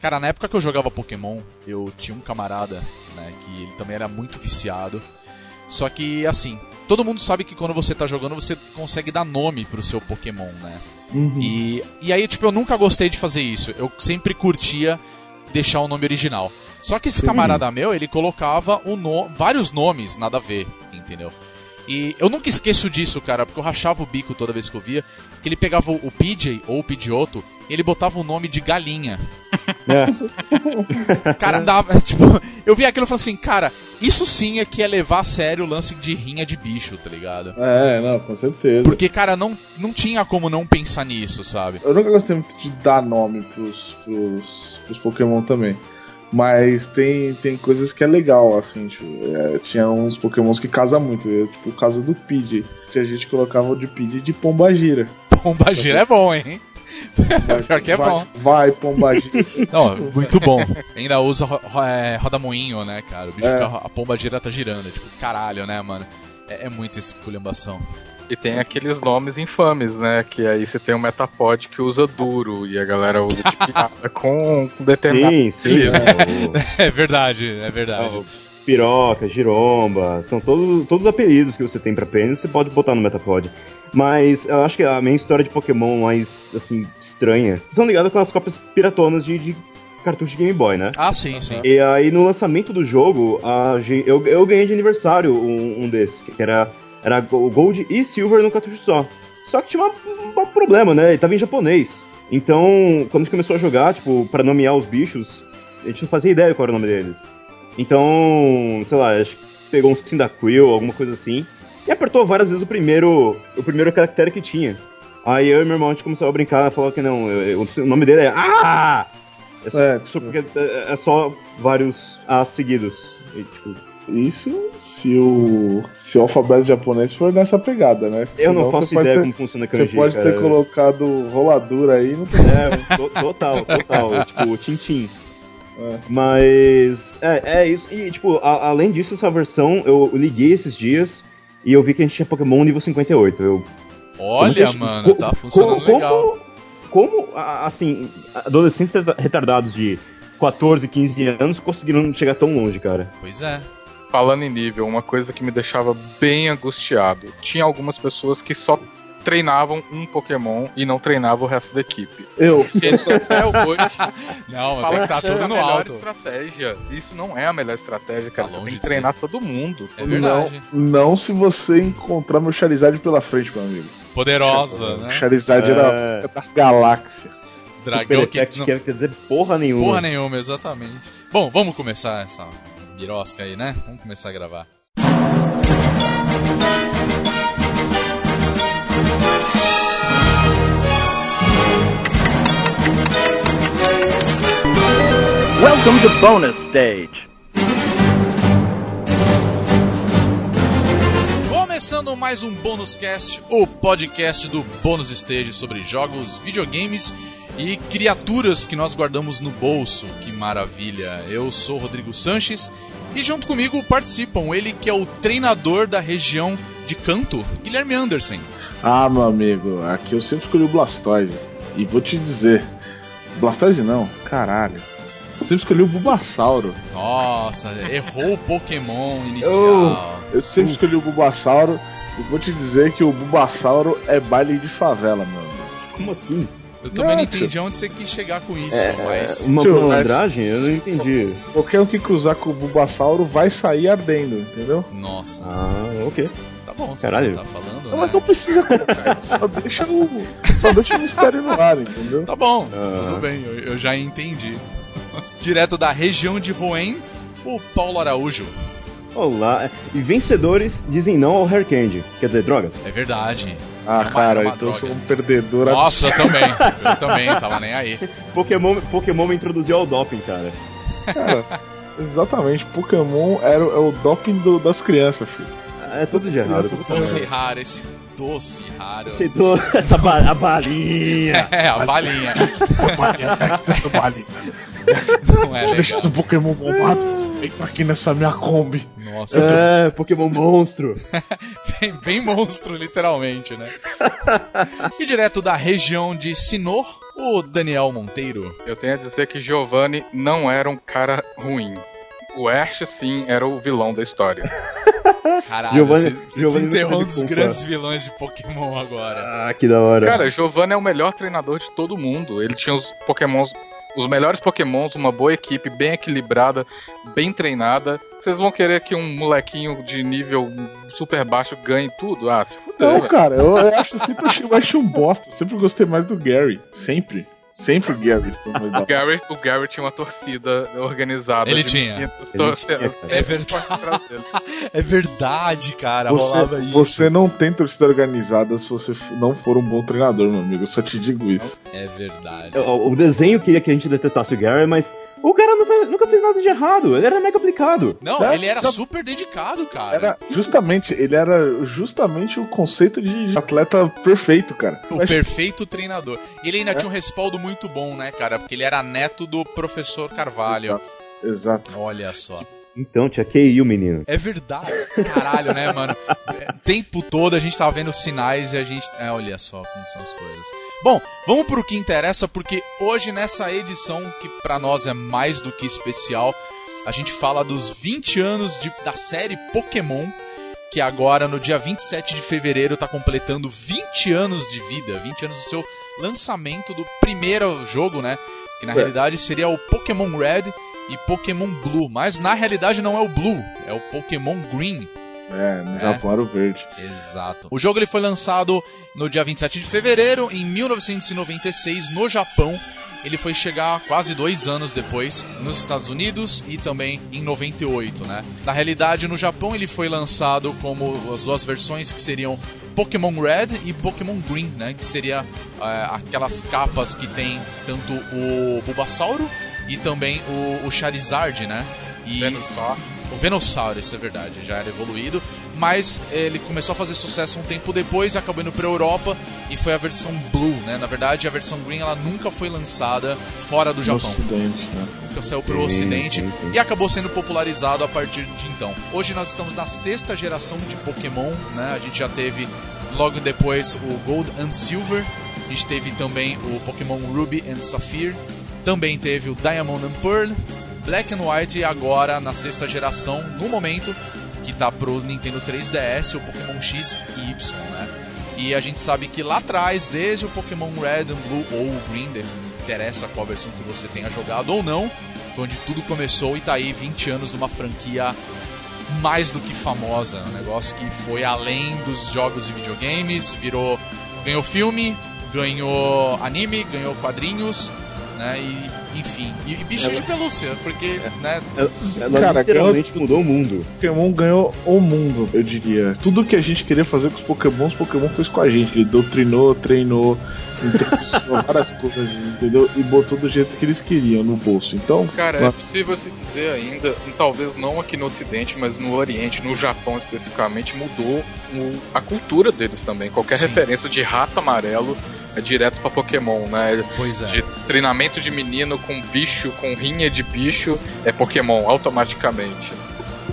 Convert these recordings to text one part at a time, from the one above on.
Cara, na época que eu jogava Pokémon, eu tinha um camarada, né, que ele também era muito viciado. Só que, assim, todo mundo sabe que quando você tá jogando, você consegue dar nome pro seu Pokémon, né? E, e aí, tipo, eu nunca gostei de fazer isso. Eu sempre curtia deixar o nome original. Só que esse camarada meu, ele colocava o no... vários nomes, nada a ver, entendeu? E eu nunca esqueço disso, cara, porque eu rachava o bico toda vez que eu via, que ele pegava o PJ ou o Pidgeotto, e ele botava o nome de galinha. É. Cara, dava, tipo, eu vi aquilo e falei assim, cara, isso sim é que é levar a sério o lance de rinha de bicho, tá ligado? É, não, com certeza. Porque, cara, não, não tinha como não pensar nisso, sabe? Eu nunca gostei muito de dar nome pros, pros, pros Pokémon também. Mas tem, tem coisas que é legal, assim, tipo, é, tinha uns Pokémons que casam muito, eu, tipo o caso do Pidgey, que a gente colocava o de Pidgey de Pombagira. Pombagira é bom, hein? Pior que é vai, bom. Vai, Pombagira. Não, muito bom. Ainda usa ro ro é, roda-moinho, né, cara? O bicho É. fica, a pomba gira tá girando. É tipo, caralho, né, mano? É, é muita esculhambação. E tem aqueles nomes infames, né? Que aí você tem um Metapod que usa duro e a galera usa de piada com, com determinado. Sim, sim. apelido. É verdade, é verdade. O Piroca, giromba, são todos, todos os apelidos que você tem pra prêmio, você pode botar no Metapod. Mas eu acho que a minha história de Pokémon mais, assim, estranha, vocês estão ligados com as cópias piratonas de, de cartucho de Game Boy, né? Ah, sim, sim. E aí no lançamento do jogo, a eu, eu ganhei de aniversário um, um desses, que era, era Gold e Silver no cartucho só. Só que tinha um problema, né? Ele tava em japonês. Então, quando a gente começou a jogar, tipo, pra nomear os bichos, a gente não fazia ideia qual era o nome deles. Então, sei lá, acho que pegou um Cyndaquil, alguma coisa assim, e apertou várias vezes o primeiro, o primeiro caractere que tinha. Aí eu e meu irmão a gente começou a brincar, falou que não, eu- eu- o nome dele é Ah! É, só- É, só é- é só vários A seguidos. E, tipo, Isso se o, se o alfabeto japonês for nessa pegada, né? eu não Senão faço você pode ideia ter- como funciona Você kanji, pode cara. ter colocado roladura aí, não tem É, to- total, total. tipo, Tintin. É. Mas. É, é isso. E, tipo, a- além disso, essa versão eu liguei esses dias e eu vi que a gente tinha Pokémon nível 58. Eu, Olha, como que- mano, co- tá funcionando como, legal. Como, a- assim, adolescentes retardados de 14, 15 anos conseguiram chegar tão longe, cara? Pois é. Falando em nível, uma coisa que me deixava bem angustiado. Tinha algumas pessoas que só treinavam um Pokémon e não treinavam o resto da equipe. Eu. Eles até hoje Não, tem que estar que é tudo a no melhor alto. estratégia. Isso não é a melhor estratégia, cara. Tá Você longe tem que de treinar todo mundo. É verdade. Não, não se você encontrar meu Charizard pela frente, meu amigo. Poderosa, O né? Charizard É. era da galáxia. Dragão que. Effect não- quer, quer dizer porra nenhuma. Porra nenhuma, exatamente. Bom, vamos começar essa birosca aí, né? Vamos começar a gravar. Welcome to bonus stage. Começando mais um Bônus Cast, o podcast do Bônus Stage sobre jogos, videogames e criaturas que nós guardamos no bolso. Que maravilha! Eu sou o Rodrigo Sanches e junto comigo participam ele que é o treinador da região de Canto, Guilherme Anderson. Ah, meu amigo, aqui eu sempre escolhi o Blastoise. E vou te dizer, Blastoise não, caralho. Eu sempre escolhi o Bulbasauro. Nossa, errou o Pokémon inicial. Eu sempre escolhi o Bulbasauro. E vou te dizer que o Bulbasauro é baile de favela, meu amigo. Como assim? Eu também não Não, entendi onde você quis chegar com isso, É, mas. uma malandragem? Eu não entendi. Qualquer um que cruzar com o Bulbasauro vai sair ardendo, entendeu? Nossa, Ah, ok. tá bom, se Caralho. você tá falando. Não, né? mas não precisa colocar isso. Só deixa o, só deixa o mistério no ar, entendeu? Tá bom, Ah. tudo bem, eu, eu já entendi. Direto da região de Rouen, o Paulo Araújo. Olá. E vencedores dizem não ao Hair Candy. Quer dizer, droga. É verdade. Ah, É uma- cara, é uma então eu sou droga. um perdedor Nossa, eu também. Eu também, tava nem aí. Pokémon, Pokémon me introduziu ao doping, cara. Cara, exatamente. Pokémon era, o- é o doping do- das crianças, filho. É tudo de errado. Doce raro, esse doce raro. Aceitou essa ba a balinha. É, a balinha. Não é Deixa esse Pokémon bombado. Entra aqui nessa minha Kombi. Nossa, É, Pokémon monstro. bem, bem monstro, literalmente, né? e direto da região de Sinor, o Daniel Monteiro. Eu tenho a dizer que Giovanni não era um cara ruim. O Ash, sim, era o vilão da história. Caralho, Giovanni- você, desenterrou não um dos grandes vilões de Pokémon agora. Ah, que da hora. Cara, Giovanni é o melhor treinador de todo mundo. Ele tinha os pokémons, os melhores pokémons, uma boa equipe, bem equilibrada, bem treinada. Vocês vão querer que um molequinho de nível super baixo ganhe tudo? Ah, se fuder, Não, velho. cara, eu, eu acho sempre achei, eu achei um bosta. Sempre gostei mais do Gary. Sempre. Sempre o Gary foi mais O Gary, o Gary tinha uma torcida organizada. Ele tinha. Ele tinha. É verdade. É verdade, cara, rolava Você, isso. você não tem torcida organizada se você não for um bom treinador, meu amigo. Eu só te digo isso. É verdade. O, o desenho queria que a gente detestasse o Gary, mas o cara nunca, nunca fez nada de errado. Ele era mega aplicado. Não, É, ele era não. super dedicado, cara. Era justamente, ele era justamente o conceito de atleta perfeito, cara. O acho- perfeito treinador. E ele É. ainda tinha um respaldo muito bom, né, cara? Porque ele era neto do professor Carvalho. Exato. Olha só. Então, tinha QI o menino. É verdade. Caralho, né, mano? É, tempo todo a gente tava vendo sinais e a gente. É, olha só como são as coisas. Bom, vamos pro que interessa, porque hoje nessa edição, que pra nós é mais do que especial, a gente fala dos 20 anos de- da série Pokémon, que agora no dia 27 de fevereiro tá completando 20 anos de vida, 20 anos do seu lançamento do primeiro jogo, né? Que na realidade seria o Pokémon Red e Pokémon Blue, mas na realidade não é o Blue, é o Pokémon Green. É, no É. Japão era o verde. Exato. O jogo ele foi lançado no dia 27 de fevereiro, em 1996, no Japão. Ele foi chegar quase dois anos depois nos Estados Unidos e também em 98, né? Na realidade, no Japão ele foi lançado como as duas versões que seriam Pokémon Red e Pokémon Green, né? Que seria é, aquelas capas que tem tanto o Bulbasauro e também o, o Charizard, né? E Venusaur. o Venossauro, isso é verdade, já era evoluído, mas ele começou a fazer sucesso um tempo depois, acabou indo pra Europa e foi a versão Blue, né? Na verdade, a versão Green ela nunca foi lançada fora do No Japão, ocidente, né? nunca saiu pro Sim, Ocidente sim, sim. e acabou sendo popularizado a partir de então. Hoje nós estamos na sexta geração de Pokémon, né? A gente já teve logo depois o Gold and Silver, a gente teve também o Pokémon Ruby and Sapphire, também teve o Diamond and Pearl, Black and White e agora na sexta geração, no momento, que tá pro Nintendo 3DS, o Pokémon X e Y, né? E a gente sabe que lá atrás, desde o Pokémon Red and Blue ou Green, não interessa qual versão que você tenha jogado ou não, foi onde tudo começou e tá aí 20 anos de uma franquia mais do que famosa, um negócio que foi além dos jogos de videogames, virou ganhou filme, ganhou anime, ganhou quadrinhos, né? E enfim, e, e bichinho de pelúcia, porque, né, Ela, ela Cara, literalmente mudou o mundo. Pokémon ganhou o mundo, eu diria. Tudo que a gente queria fazer com os Pokémon, os Pokémon fez com a gente. Ele doutrinou, treinou, ensinou várias coisas, entendeu? E botou do jeito que eles queriam no bolso. Então, Cara, é possível se dizer ainda, talvez não aqui no Ocidente, mas no Oriente, no Japão especificamente, mudou o- a cultura deles também. Qualquer Sim. referência de rato amarelo é direto pra Pokémon, né? pois é. De treinamento de menino com bicho, com rinha de bicho, é Pokémon automaticamente.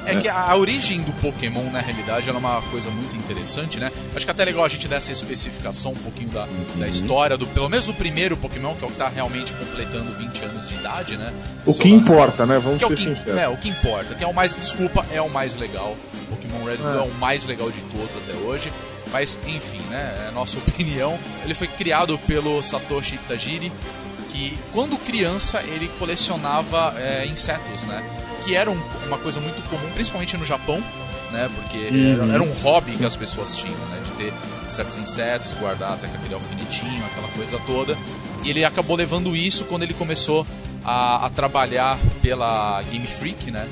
É que a, a origem do Pokémon, na realidade, ela é uma coisa muito interessante, né? Acho que é até legal a gente dar essa especificação um pouquinho da, da história, do pelo menos o primeiro Pokémon, que é o que tá realmente completando 20 anos de idade, né? o que lançamento. importa, né? Vamos Que é o ser que, sinceros. é, o que importa, que é o mais. Desculpa, é o mais legal. Pokémon Red Blue é. É. o mais legal de todos até hoje. Mas, enfim, né? É nossa opinião. Ele foi criado pelo Satoshi Tajiri, que quando criança ele colecionava é, insetos, né? Que era um- uma coisa muito comum, principalmente no Japão, né? Porque era, era um hobby que as pessoas tinham, né? De ter certos insetos, guardar até aquele alfinetinho, aquela coisa toda. E ele acabou levando isso quando ele começou a, a trabalhar pela Game Freak, né?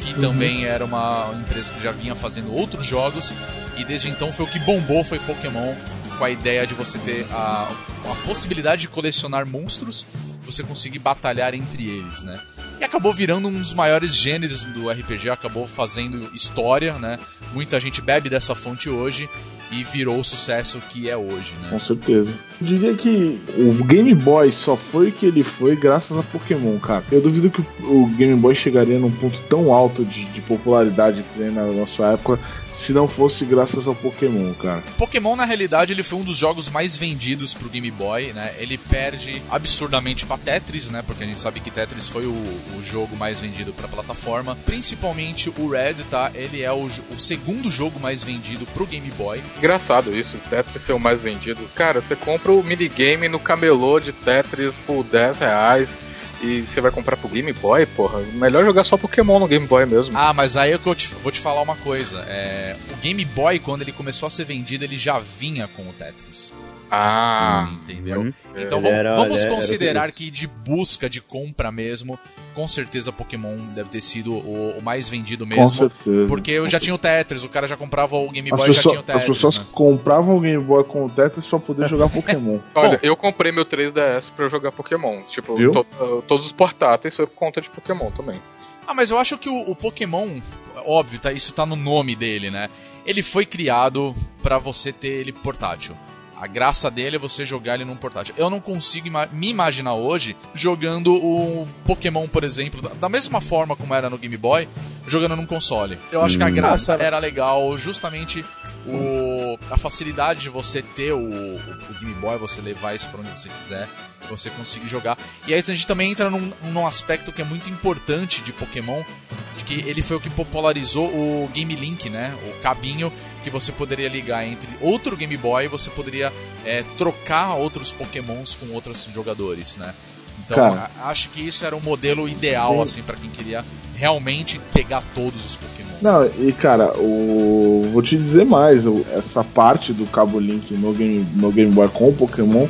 Que também era uma empresa que já vinha fazendo outros jogos. E desde então foi o que bombou, foi Pokémon, com a ideia de você ter a, a possibilidade de colecionar monstros, você conseguir batalhar entre eles, né? E acabou virando um dos maiores gêneros do RPG, acabou fazendo história, né? Muita gente bebe dessa fonte hoje. e virou o sucesso que é hoje, né? Com certeza. Eu diria que o Game Boy só foi o que ele foi graças a Pokémon, cara. Eu duvido que o Game Boy chegaria num ponto tão alto de, de popularidade na nossa época se não fosse graças ao Pokémon, cara. Pokémon, na realidade, ele foi um dos jogos mais vendidos pro Game Boy, né? Ele perde absurdamente pra Tetris, né? Porque a gente sabe que Tetris foi o, o jogo mais vendido pra plataforma. Principalmente o Red, tá? Ele é o, o segundo jogo mais vendido pro Game Boy. Engraçado isso, Tetris ser o mais vendido. Cara, você compra o minigame no camelô de Tetris por 10 reais e você vai comprar pro Game Boy, porra, melhor jogar só Pokémon no Game Boy mesmo. Ah, mas aí é eu te, vou te falar uma coisa. É, o Game Boy, quando ele começou a ser vendido, ele já vinha com o Tetris. Ah, entendeu? Uhum. Então vamos, era- vamos era considerar isso. que de busca, de compra mesmo, com certeza Pokémon deve ter sido o, o mais vendido Com mesmo. certeza. Porque eu já tinha o Tetris, o cara já comprava o Game As, Boy e já tinha o as Tetris. pessoas né? compravam o Game Boy com o Tetris pra poder jogar Pokémon. olha, eu comprei meu 3DS pra eu jogar Pokémon. Tipo, to- todos os portáteis foi por conta de Pokémon também. Ah, mas eu acho que o, o Pokémon, óbvio, tá, isso tá no nome dele, né? Ele foi criado pra você ter ele portátil. A graça dele é você jogar ele num portátil. Eu não consigo ima- me imaginar hoje jogando o Pokémon, por exemplo, da, da mesma forma como era no Game Boy, jogando num console. Eu acho que a graça era legal justamente o, a facilidade de você ter o, o Game Boy, você levar isso pra onde você quiser, você conseguir jogar. E aí a gente também entra num, num aspecto que é muito importante de Pokémon, de que ele foi o que popularizou o Game Link, né? O cabinho que você poderia ligar entre outro Game Boy e você poderia é, trocar outros Pokémons com outros jogadores, né? Então Cara. acho que isso era um modelo ideal assim para quem queria realmente pegar todos os Pokémon. Não, e cara, o. Vou te dizer mais, essa parte do cabo Link no Game, no Game Boy com o Pokémon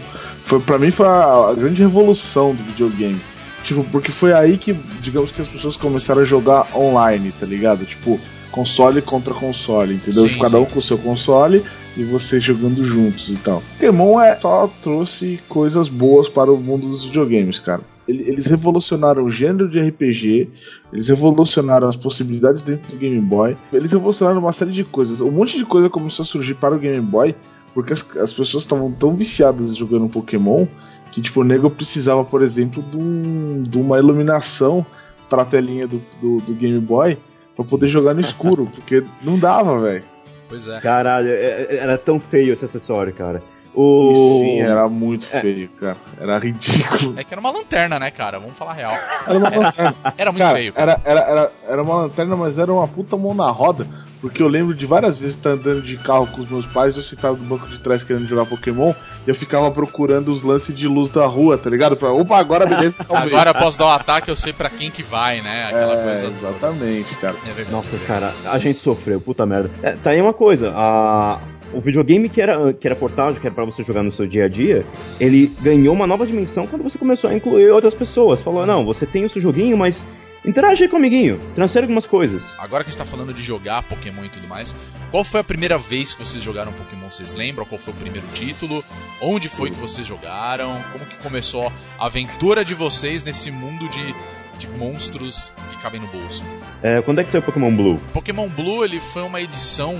foi para mim foi a, a grande revolução do videogame. Tipo, porque foi aí que, digamos que as pessoas começaram a jogar online, tá ligado? Tipo, console contra console, entendeu? Sim, Cada sim. um com o seu console e você jogando juntos e tal. Pokémon é, só trouxe coisas boas para o mundo dos videogames, cara. Ele- Eles revolucionaram o gênero de RPG, eles revolucionaram as possibilidades dentro do Game Boy, eles revolucionaram uma série de coisas. Um monte de coisa começou a surgir para o Game Boy, porque as, as pessoas estavam tão viciadas jogando Pokémon que tipo, o nego precisava, por exemplo, de, um- de uma iluminação para a telinha do, do, do Game Boy para poder jogar no escuro, porque não dava, velho. Pois é. Caralho, é- é- era tão feio esse acessório, cara. E O... sim, era muito É. feio, cara. Era ridículo. É que era uma lanterna, né, cara? Vamos falar a real. Era uma lanterna. Era muito Cara, feio. Cara. Era, era, era, era uma lanterna, mas era uma puta mão na roda. Porque eu lembro de várias vezes estar andando de carro com os meus pais, eu sentava no banco de trás querendo jogar Pokémon, e eu ficava procurando os lances de luz da rua, tá ligado? Pra, opa, agora beleza, salvei. Agora posso dar um ataque, eu sei pra quem que vai, né? Aquela é, coisa. toda. exatamente, cara. É verdade. Nossa, cara, a gente sofreu, puta merda. É, tá aí uma coisa, a... o videogame que era, que era portátil, que era pra você jogar no seu dia a dia, ele ganhou uma nova dimensão quando você começou a incluir outras pessoas. Falou, não, você tem o seu joguinho, mas interage aí com o amiguinho, transfere algumas coisas. Agora que a gente tá falando de jogar Pokémon e tudo mais, qual foi a primeira vez que vocês jogaram Pokémon? Vocês lembram qual foi o primeiro título? Onde foi que vocês jogaram? Como que começou a aventura de vocês nesse mundo de, de monstros que cabem no bolso? É, quando é que saiu Pokémon Blue? Pokémon Blue ele foi uma edição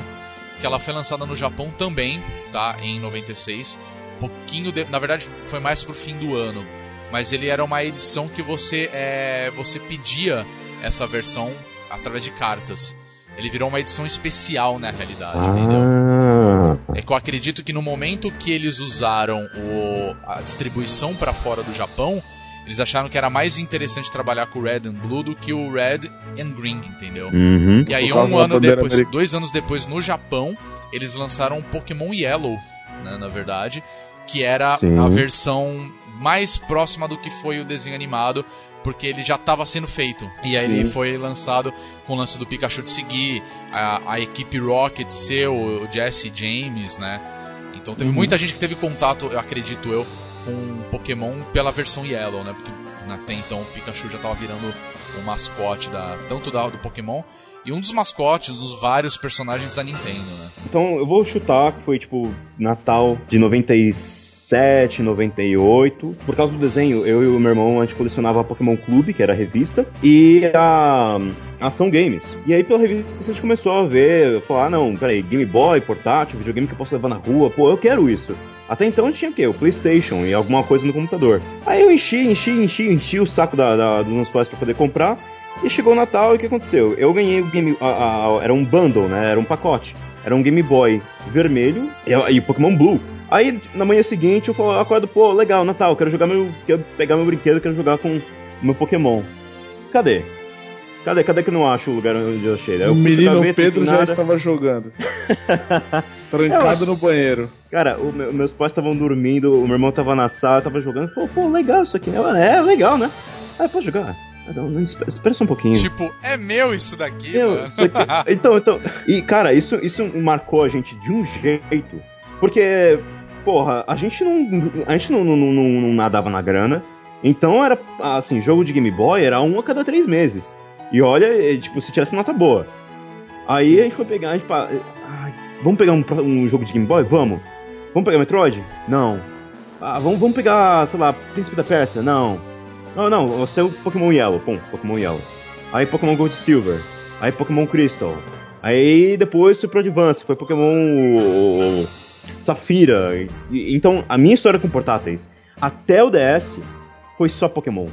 que ela foi lançada no Japão também, tá? Em 96. Pouquinho, de... na verdade, foi mais pro fim do ano. Mas ele era uma edição que você é... você pedia essa versão através de cartas. Ele virou uma edição especial na realidade, entendeu? Ah, É que eu acredito que no momento que eles usaram o... a distribuição pra fora do Japão, eles acharam que era mais interessante trabalhar com o Red and Blue do que o Red and Green, entendeu? uhum. E aí, um ano depois, americana. dois anos depois, no Japão, eles lançaram o Pokémon Yellow, né, na verdade, que era Sim. a versão mais próxima do que foi o desenho animado, porque ele já estava sendo feito. E aí ele Sim. foi lançado com o lance do Pikachu de seguir, a, a equipe Rocket ser o, Jesse James, né? Então teve muita gente que teve contato, eu acredito eu, com Pokémon pela versão Yellow, né? Porque até então o Pikachu já estava virando o mascote da, tanto da, do Pokémon e um dos mascotes dos vários personagens da Nintendo, né? Então eu vou chutar que foi tipo Natal de 97, 98. Por causa do desenho, eu e o meu irmão a gente colecionava Pokémon Clube, que era a revista, e a Ação Games. E aí pela revista a gente começou a ver, falar, ah, não, peraí, Game Boy, portátil, videogame que eu posso levar na rua, pô, eu quero isso. Até então a gente tinha o quê? O Playstation e alguma coisa no computador. Aí eu enchi, enchi, enchi, enchi o saco da, da, dos meus pais pra poder comprar. E chegou o Natal e o que aconteceu? Eu ganhei o Game. A, a, era um bundle, né? Era um pacote. Era um Game Boy vermelho e, e Pokémon Blue. Aí na manhã seguinte eu falo, acordo, pô, legal, Natal, quero jogar meu. Quero pegar meu brinquedo, quero jogar com o meu Pokémon. Cadê? Cadê? Cadê que eu não acho o lugar onde eu achei? O menino gaveta, Pedro já estava jogando. Trancado no banheiro. Cara, o meu- meus pais estavam dormindo, o meu irmão tava na sala, tava jogando. Pô, pô, legal isso aqui. Eu, é, legal, né? Ah, pode jogar. Ah, Não, espera, espera só um pouquinho. Tipo, é meu isso daqui, Meu, mano. isso aqui- então, então. E, cara, isso, isso marcou a gente de um jeito. Porque, porra, a gente não. A gente não, não, não, não nadava na grana. Então era, assim, jogo de Game Boy era um a cada três meses. E olha, é, tipo, se tivesse nota boa. Aí a gente foi pegar, a gente ai, vamos pegar um, um jogo de Game Boy? Vamos. Vamos pegar Metroid? Não. Ah, vamos, vamos pegar, sei lá, Príncipe da Pérsia? Não. Não, não, você é o Pokémon Yellow. Pum, Pokémon Yellow. Aí Pokémon Gold Silver. Aí Pokémon Crystal. Aí depois Super Advance, foi Pokémon Safira. Então, a minha história com portáteis, até o DS, foi só Pokémon.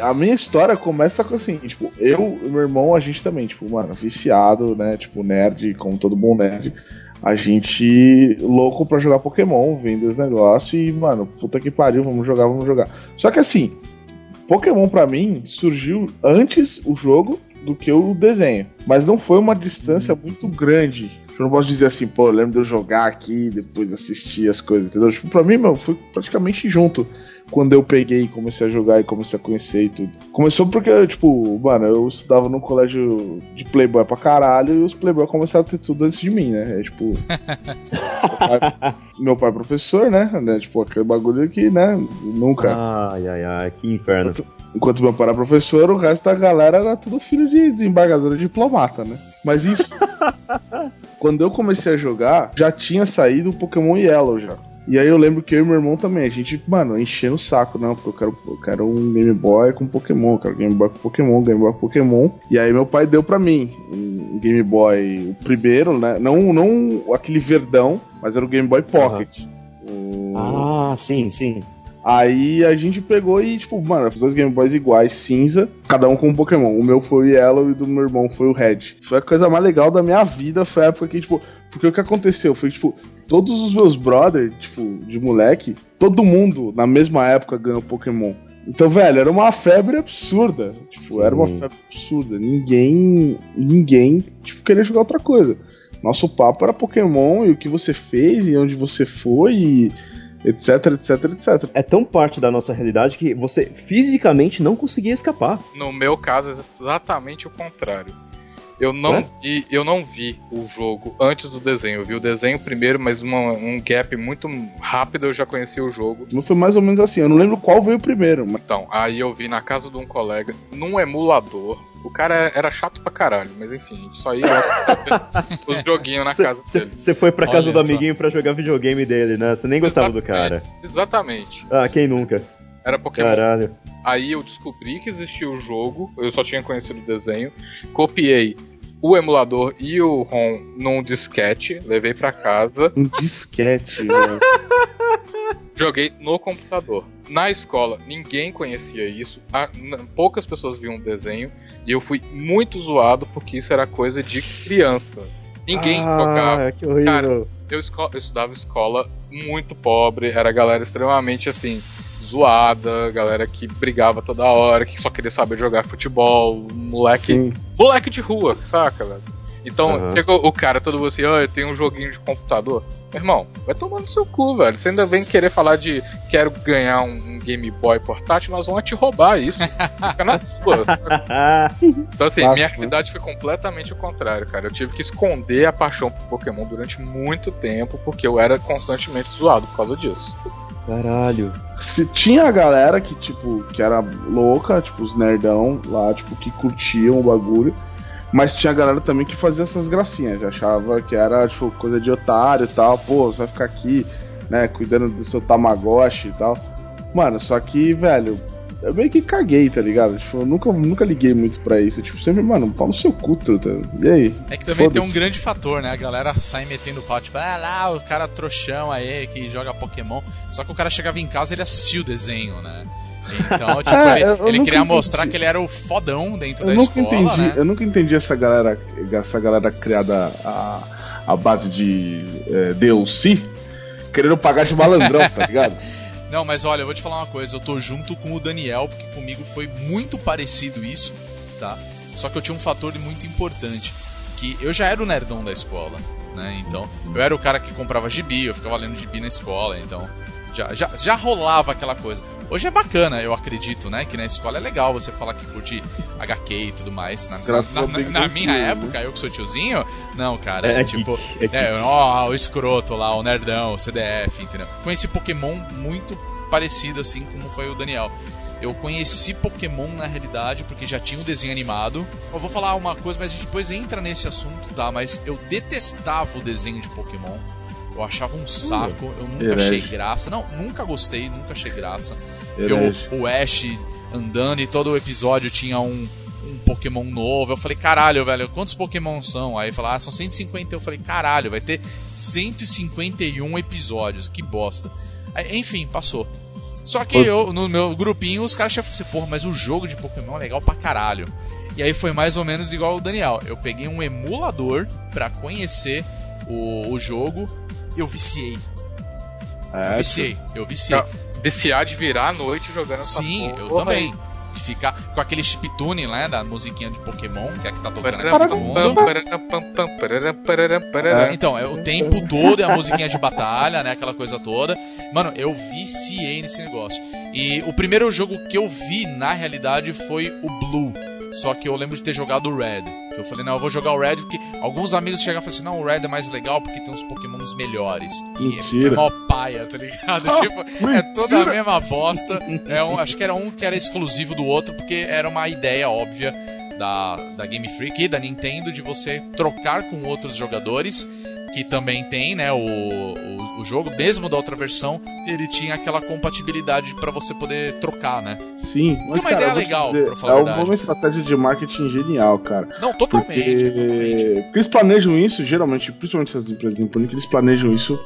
A minha história começa com assim, tipo, eu e meu irmão, a gente também, tipo, mano, viciado, né? Tipo, nerd, como todo bom nerd. A gente louco pra jogar Pokémon, vendo os negócios e, mano, puta que pariu, vamos jogar, vamos jogar. Só que assim, Pokémon pra mim surgiu antes o jogo do que o desenho. Mas não foi uma distância muito grande. Eu não posso dizer assim, pô, eu lembro de eu jogar aqui, depois assistir as coisas, entendeu? Tipo, pra mim, meu, foi praticamente junto quando eu peguei e comecei a jogar e comecei a conhecer e tudo. Começou porque, tipo, mano, eu estudava num colégio de playboy pra caralho e os playboy começaram a ter tudo antes de mim, né? É tipo. meu, pai, meu pai é professor, né? né? Tipo, aquele bagulho que, né? Nunca. Ai, ai, ai, que inferno. Enquanto meu pai era professor, o resto da galera era tudo filho de desembargador e diplomata, né? Mas enfim. quando eu comecei a jogar, já tinha saído o Pokémon Yellow já. E aí eu lembro que eu e meu irmão também, a gente, mano, enchendo o saco, não, porque eu quero, eu quero um Game Boy com Pokémon, eu quero Game Boy com Pokémon, Game Boy com Pokémon. E aí meu pai deu pra mim um Game Boy, o primeiro, né? Não, não aquele verdão, mas era o Game Boy Pocket. O- Ah, sim, sim. Aí a gente pegou e, tipo, mano, os dois Game Boys iguais, cinza, cada um com um Pokémon. O meu foi o Yellow e o do meu irmão foi o Red. Foi a coisa mais legal da minha vida, foi a época que, tipo, porque o que aconteceu foi, tipo, todos os meus brothers, tipo, de moleque, todo mundo na mesma época ganhou Pokémon. Então, velho, era uma febre absurda. Tipo, era uma Sim. febre absurda. Ninguém, ninguém, tipo, queria jogar outra coisa. Nosso papo era Pokémon e o que você fez e onde você foi e etc, etc, etc. É tão parte da nossa realidade que você fisicamente não conseguia escapar. No meu caso, é exatamente o contrário. Eu não, É? vi, eu não vi o jogo antes do desenho. Eu vi o desenho primeiro, mas uma- um gap muito rápido eu já conheci o jogo. Não foi mais ou menos assim. Eu não lembro qual veio primeiro, mas Então, aí eu vi na casa de um colega, num emulador. O cara era chato pra caralho, mas enfim, a gente só ia os joguinhos na casa dele. Você foi pra casa Olha do só. amiguinho pra jogar videogame dele, né? Você nem gostava do cara. Exatamente. Ah, quem nunca? Era Pokémon. Caralho. Aí eu descobri que existia o jogo, eu só tinha conhecido o desenho, copiei o emulador e o ROM num disquete, levei pra casa, um disquete, velho. joguei no computador. Na escola, ninguém conhecia isso, a- n- poucas pessoas viam o desenho, e eu fui muito zoado porque isso era coisa de criança. Ninguém ah, que horrível. Eu, esco- eu estudava escola muito pobre, era galera extremamente assim, zoada, galera que brigava toda hora, que só queria saber jogar futebol, moleque, Sim. moleque de rua, saca, velho? Então, Aham. chegou o cara todo assim, ó, eu tenho um joguinho de computador. Meu irmão, vai tomar no seu cu, velho. Você ainda vem querer falar de quero ganhar um, um Game Boy portátil, nós vamos te roubar isso. Fica na sua. Então, assim, Fácil, minha né? realidade foi completamente o contrário, cara. Eu tive que esconder a paixão por Pokémon durante muito tempo, porque eu era constantemente zoado por causa disso. Caralho. Se tinha a galera que, tipo, que era louca, tipo, os nerdão lá, tipo, que curtiam o bagulho. Mas tinha a galera também que fazia essas gracinhas, já achava que era, tipo, coisa de otário e tal. Pô, você vai ficar aqui, né, cuidando do seu Tamagotchi e tal. Mano, só que, velho, eu meio que caguei, tá ligado? Tipo, eu nunca, nunca liguei muito pra isso. Tipo, sempre, mano, pau no seu cu, truta. E aí? É que também tem um grande fator, né? A galera sai metendo pau, tipo, ah lá, o cara trouxão aí que joga Pokémon. Só que o cara chegava em casa e ele assistia o desenho, né? Então, tipo, É, ele, ele queria entendi. mostrar que ele era o fodão dentro Eu da nunca escola, entendi, né? eu nunca entendi essa galera, essa galera criada a, a base de é, DLC, querendo pagar de malandrão, tá ligado? Não, mas olha, eu vou te falar uma coisa, eu tô junto com o Daniel, porque comigo foi muito parecido isso, tá? Só que eu tinha um fator muito importante, que eu já era o nerdão da escola, né? Então, eu era o cara que comprava gibi, eu ficava lendo gibi na escola, então já, já, já rolava aquela coisa. Hoje é bacana, eu acredito, né? Que na escola é legal você falar que curte HQ e tudo mais. Na, na- na- na minha época, eu que sou tiozinho, não, cara. É, é tipo, é é, geek. ó, o escroto lá, o nerdão, o CDF, entendeu? Conheci Pokémon muito parecido assim como foi o Daniel. Eu conheci Pokémon na realidade porque já tinha o desenho animado. Eu vou falar uma coisa, mas a gente depois entra nesse assunto, tá? Mas eu detestava o desenho de Pokémon. Eu achava um saco, eu nunca herege. achei graça. Não, nunca gostei, nunca achei graça. Herege. o, o Ash andando e todo episódio tinha um, um Pokémon novo. Eu falei, caralho, velho, quantos Pokémon são? Aí falaram, ah, são 150. Eu falei, caralho, vai ter 151 episódios, que bosta. Aí, enfim, passou. Só que eu, no meu grupinho, os caras tinham falado assim, porra, mas o jogo de Pokémon é legal pra caralho. E aí foi mais ou menos igual o Daniel. Eu peguei um emulador pra conhecer o, o jogo eu viciei. Eu É, viciei, eu viciei. Tá. Viciar de virar à noite jogando essa Sim, porra eu também. De ficar com aquele chiptune, né? Da musiquinha de Pokémon, que é a que tá tocando aqui no fundo. pararam. Então, é o tempo todo é a musiquinha de batalha, né? Aquela coisa toda. Mano, eu viciei nesse negócio. E o primeiro jogo que eu vi, na realidade, foi o Blue. Só que eu lembro de ter jogado o Red. Eu falei, não, eu vou jogar o Red porque alguns amigos chegaram e falaram assim, não, o Red é mais legal porque tem uns Pokémons melhores. E é, é Mentira. mó paia, tá ligado? tipo, é toda a mesma bosta. É um, acho que era um que era exclusivo do outro porque era uma ideia óbvia da, da Game Freak e da Nintendo de você trocar com outros jogadores que também tem, né, o, o, o jogo, mesmo da outra versão, ele tinha aquela compatibilidade pra você poder trocar, né? Sim, uma cara, ideia legal, dizer, pra falar é a verdade. uma estratégia de marketing genial, cara. Não, totalmente, Porque, totalmente. porque eles planejam isso, geralmente, principalmente essas empresas de Nipponic, eles planejam isso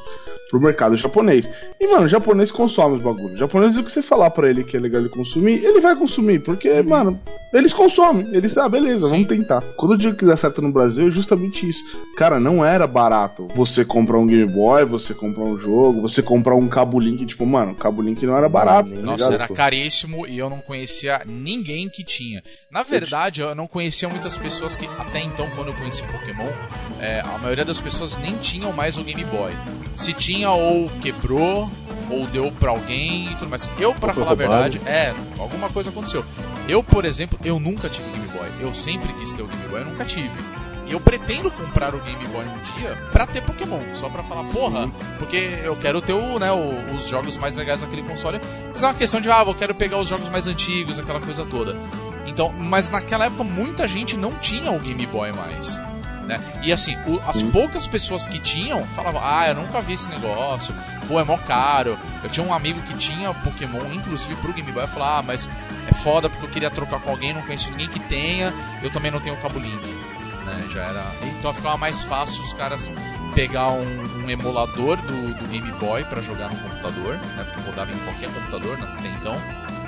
pro mercado japonês. E, mano, o japonês consome os bagulhos. O japonês, o que você falar pra ele que é legal ele consumir, ele vai consumir. Porque, mano, eles consomem. Eles, ah, beleza, Sim. vamos tentar. Quando eu digo que dá certo no Brasil, é justamente isso. Cara, não era barato você comprar um Game Boy, você comprar um jogo, você comprar um cabo link. Tipo, mano, cabo link não era barato. tá Nossa, ligado? era caríssimo e eu não conhecia ninguém que tinha. Na verdade, eu não conhecia muitas pessoas que, até então, quando eu conheci Pokémon, é, a maioria das pessoas nem tinham mais o Game Boy. Se tinha, ou quebrou, ou deu pra alguém e tudo mais. Eu, foi falar a verdade, é, alguma coisa aconteceu. Eu, por exemplo, eu nunca tive Game Boy. Eu sempre quis ter o Game Boy, eu nunca tive. E eu pretendo comprar o Game Boy um dia pra ter Pokémon. Só pra falar, porra, porque eu quero ter o, né, o- os jogos mais legais daquele console. Mas é uma questão de, ah, eu quero pegar os jogos mais antigos, aquela coisa toda. Então, mas naquela época muita gente não tinha o Game Boy mais. Né? E assim, o- as poucas pessoas que tinham falavam, ah, eu nunca vi esse negócio, pô, é mó caro. Eu tinha um amigo que tinha Pokémon, inclusive pro Game Boy, eu falava, ah, mas é foda porque eu queria trocar com alguém, não conheço ninguém que tenha, eu também não tenho o cabo link. Né? Já era. Então ficava mais fácil os caras pegar um, um emulador do, do Game Boy pra jogar no computador, né? Porque rodava em qualquer computador né, até então.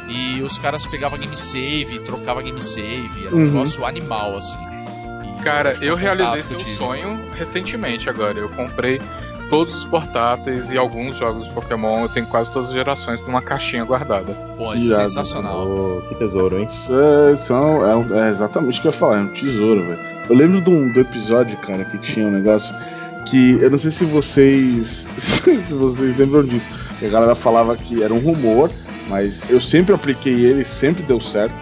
E os caras pegavam game save, trocava game save, era um Uhum. negócio animal assim. Cara, eu um realizei seu sonho recentemente agora. Eu comprei todos os portáteis e alguns jogos de Pokémon. Eu tenho quase todas as gerações numa caixinha guardada. Pô, isso é sensacional. Ô, que tesouro, hein? Isso é, são, é, um- é exatamente o que eu ia falar, é um tesouro, velho. Eu lembro de um, do episódio, cara, que tinha um negócio que eu não sei se vocês se vocês lembram disso. Que a galera falava que era um rumor, mas eu sempre apliquei ele, sempre deu certo.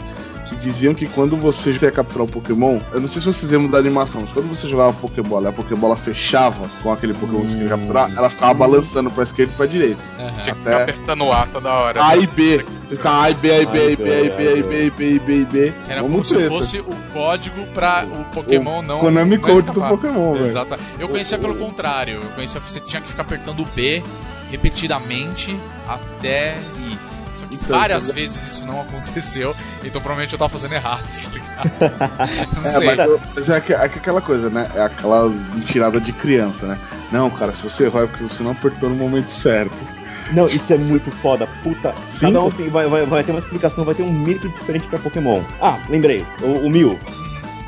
Diziam que quando você ia capturar um Pokémon, eu não sei se vocês lembram da animação, mas quando você jogava Pokébola, a Pokébola fechava com aquele Pokémon que você queria capturar, ela ficava balançando pra esquerda e pra direita. Tinha que Até- ficar apertando o A toda hora. A e B. Você fica A e B, A e B, A e B, A e B, A e B, A e B, A e B, A e B. Que era como se treta. fosse o código pra o Pokémon não. Konami Code do. Pokémon, velho. Exato. Eu conhecia pelo contrário. Eu conhecia que você tinha que ficar apertando o B repetidamente até que várias vezes isso não aconteceu, então provavelmente eu tava fazendo errado, tá ligado? Não É, sei. mas, mas é, que- é que aquela coisa, né? É aquela mentirada de criança, né? Não, cara, se você errou é porque você não apertou no momento certo. Não, isso é muito foda, puta. Sim, Cada um assim, vai, vai, vai ter uma explicação, vai ter um mito diferente pra Pokémon. Ah, lembrei, o, o Mil.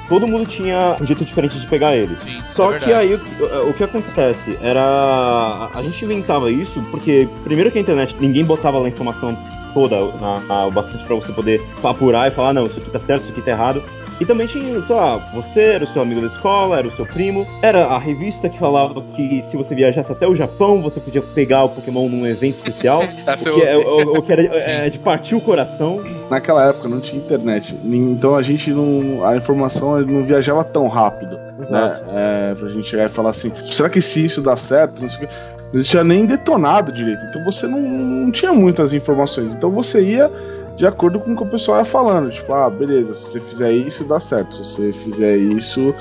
Todo mundo tinha um jeito diferente de pegar ele. Sim, Só é que aí o, o que acontece era. a- A gente inventava isso porque, primeiro que a internet, ninguém botava lá informação toda, na, na- o bastante pra você poder apurar e falar, não, isso aqui tá certo, isso aqui tá errado. E também tinha, sei lá, você era o seu amigo da escola, era o seu primo, era a revista que falava que se você viajasse até o Japão, você podia pegar o Pokémon num evento especial. Essa o, que é, o, o que era é, de partir o coração. Naquela época não tinha internet, então a gente não. A informação não viajava tão rápido, né? É, pra gente chegar e falar assim: será que se isso dá certo? Não sei o quê. Não existia nem detonado direito, então você não, não tinha muitas informações. Então você ia de acordo com o que o pessoal ia falando. Tipo, ah, beleza, se você fizer isso, dá certo. Se você fizer isso,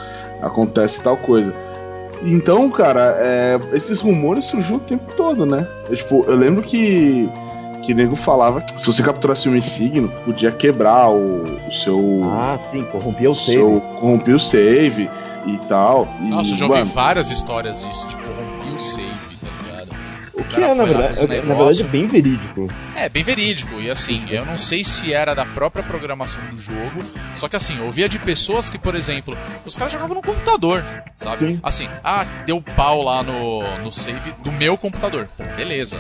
acontece tal coisa. Então, cara, é, esses rumores surgiu o tempo todo, né? Eu, tipo, eu lembro que que nego falava que se você capturasse um signo, podia quebrar o, o seu. Ah, sim, corrompia o o save. seu corromper o save e tal. E, Nossa, eu já ouvi mano, várias histórias disso, de corromper o save? O que é, na verdade, na bem verídico. É, bem verídico. E assim, eu não sei se era da própria programação do jogo. Só que assim, eu ouvia de pessoas que, por exemplo, os caras jogavam no computador, sabe? Sim. Assim, ah, deu pau lá no, no save do meu computador. Beleza.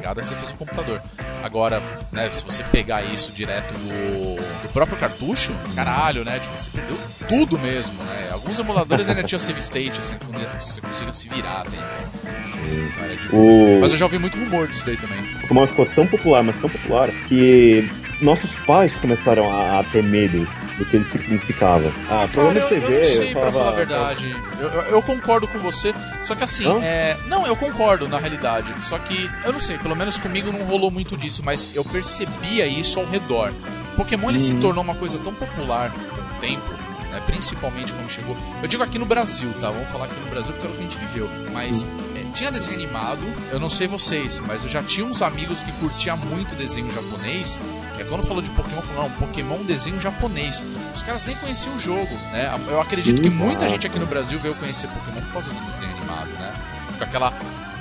Cagada que você fez no computador. Agora, né, se você pegar isso direto do, do próprio cartucho, caralho, né? Tipo, você perdeu tudo mesmo, né? Alguns emuladores ainda tinham save state, assim, quando você consiga se virar dentro. Cara, é de boa. O Mas eu já ouvi muito rumor disso daí também. Pokémon ficou tão popular, mas tão popular, que nossos pais começaram a, a ter medo do que ele significava. Ah, Cara, eu, eu não sei, pra falava, falar a verdade. Eu, eu- eu concordo com você, só que assim, Não? é. Não, eu concordo na realidade. Só que, eu não sei, pelo menos comigo não rolou muito disso, mas eu percebia isso ao redor. Pokémon ele se Uhum. tornou uma coisa tão popular com o tempo, né? Principalmente quando chegou. Eu digo aqui no Brasil, tá? Vamos falar aqui no Brasil porque era o que a gente viveu. Mas. é, tinha desenho animado, eu não sei vocês, mas eu já tinha uns amigos que curtiam muito desenho japonês. É quando falou de Pokémon, falaram, não, Pokémon desenho japonês. Os caras nem conheciam o jogo, né? Eu acredito Sim, que muita claro. gente aqui no Brasil veio conhecer Pokémon por causa do desenho animado, né? Com aquela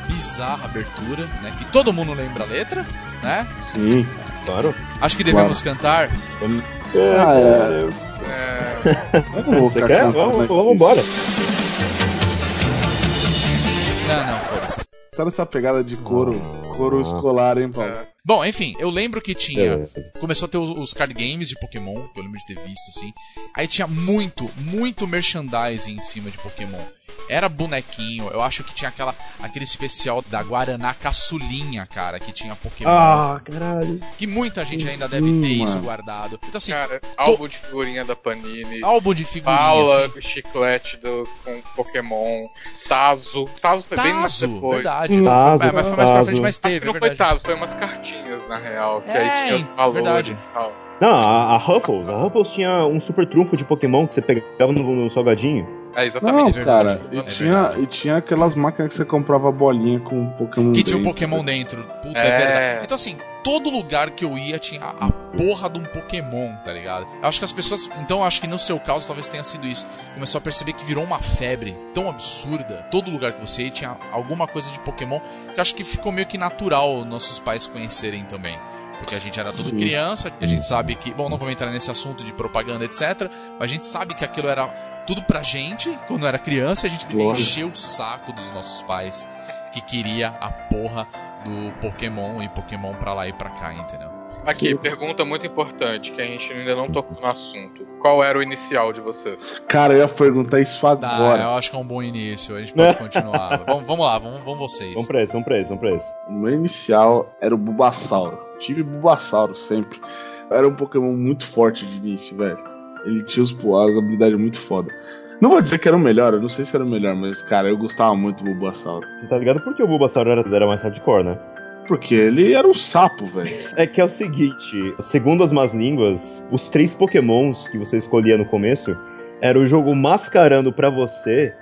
bizarra abertura, né? Que todo mundo lembra a letra, né? Sim. Claro. Acho que devemos cantar. Ah, é. É, Eu não vou Você quer? cantando Vamos, vamos embora. Não, não, foda-se. Tá nessa pegada de couro, couro escolar, hein, Paulo? é. Bom, enfim, eu lembro que tinha. Começou a ter os, os card games de Pokémon, que eu lembro de ter visto, assim. Aí tinha muito, muito merchandising em cima de Pokémon. Era bonequinho, eu acho que tinha aquela, aquele especial da Guaraná Caçulinha, cara, que tinha Pokémon. Ah, caralho. Que muita gente ainda deve Sim, ter isso guardado. Então, assim, Cara, álbum de figurinha da Panini. álbum de figurinha, Fala assim. chiclete do, com Pokémon. Tazo. Tazo foi bem mais Tazo, depois. verdade. Tazo, é, mas foi mais pra Tazo. frente, mas Acho que teve, não é foi. Tazo, foi umas cartinhas, na real. Que É, aí tinha os valores verdade. e tal. Não, a, a Ruffles. A Ruffles tinha um super trunfo de Pokémon que você pegava no, no salgadinho. É, Não, exatamente. verdade, cara, e, é tinha, e tinha aquelas máquinas que você comprava bolinha com Pokémon Que tinha um dentro. Pokémon dentro. Puta, é. É. verdade. Então, assim, todo lugar que eu ia tinha a, porra de um Pokémon, tá ligado? Eu acho que as pessoas. Então, acho que no seu caso talvez tenha sido isso. Começou a perceber que virou uma febre tão absurda. Todo lugar que você ia tinha alguma coisa de Pokémon. Que acho que ficou meio que natural nossos pais conhecerem também. Porque a gente era tudo criança, a gente sabe que. Bom, não vamos entrar nesse assunto de propaganda, etc. Mas a gente sabe que aquilo era tudo pra gente quando era criança. A gente encher o saco dos nossos pais que queria a porra do Pokémon e Pokémon pra lá e pra cá, entendeu? Aqui, pergunta muito importante, que a gente ainda não tocou no assunto. Qual era o inicial de vocês? Cara, eu ia perguntar isso Tá, agora. eu acho que é um bom início, a gente pode continuar. vamos, vamos lá, vamos, vamos vocês. Vamos pra esse, vamos pra esse, vamos pra esse. O meu inicial era o Bulbasauro. Tive Bulbasauro sempre. Era um Pokémon muito forte de início, velho. Ele tinha os, as habilidades muito foda. Não vou dizer que era o melhor, eu não sei se era o melhor, mas, cara, eu gostava muito do Bulbasauro. Você tá ligado por que o Bulbasaur era, era mais hardcore, né? Porque ele era um sapo, velho. É que é o seguinte, segundo as más línguas, os três pokémons que você escolhia no começo, era o jogo mascarando pra você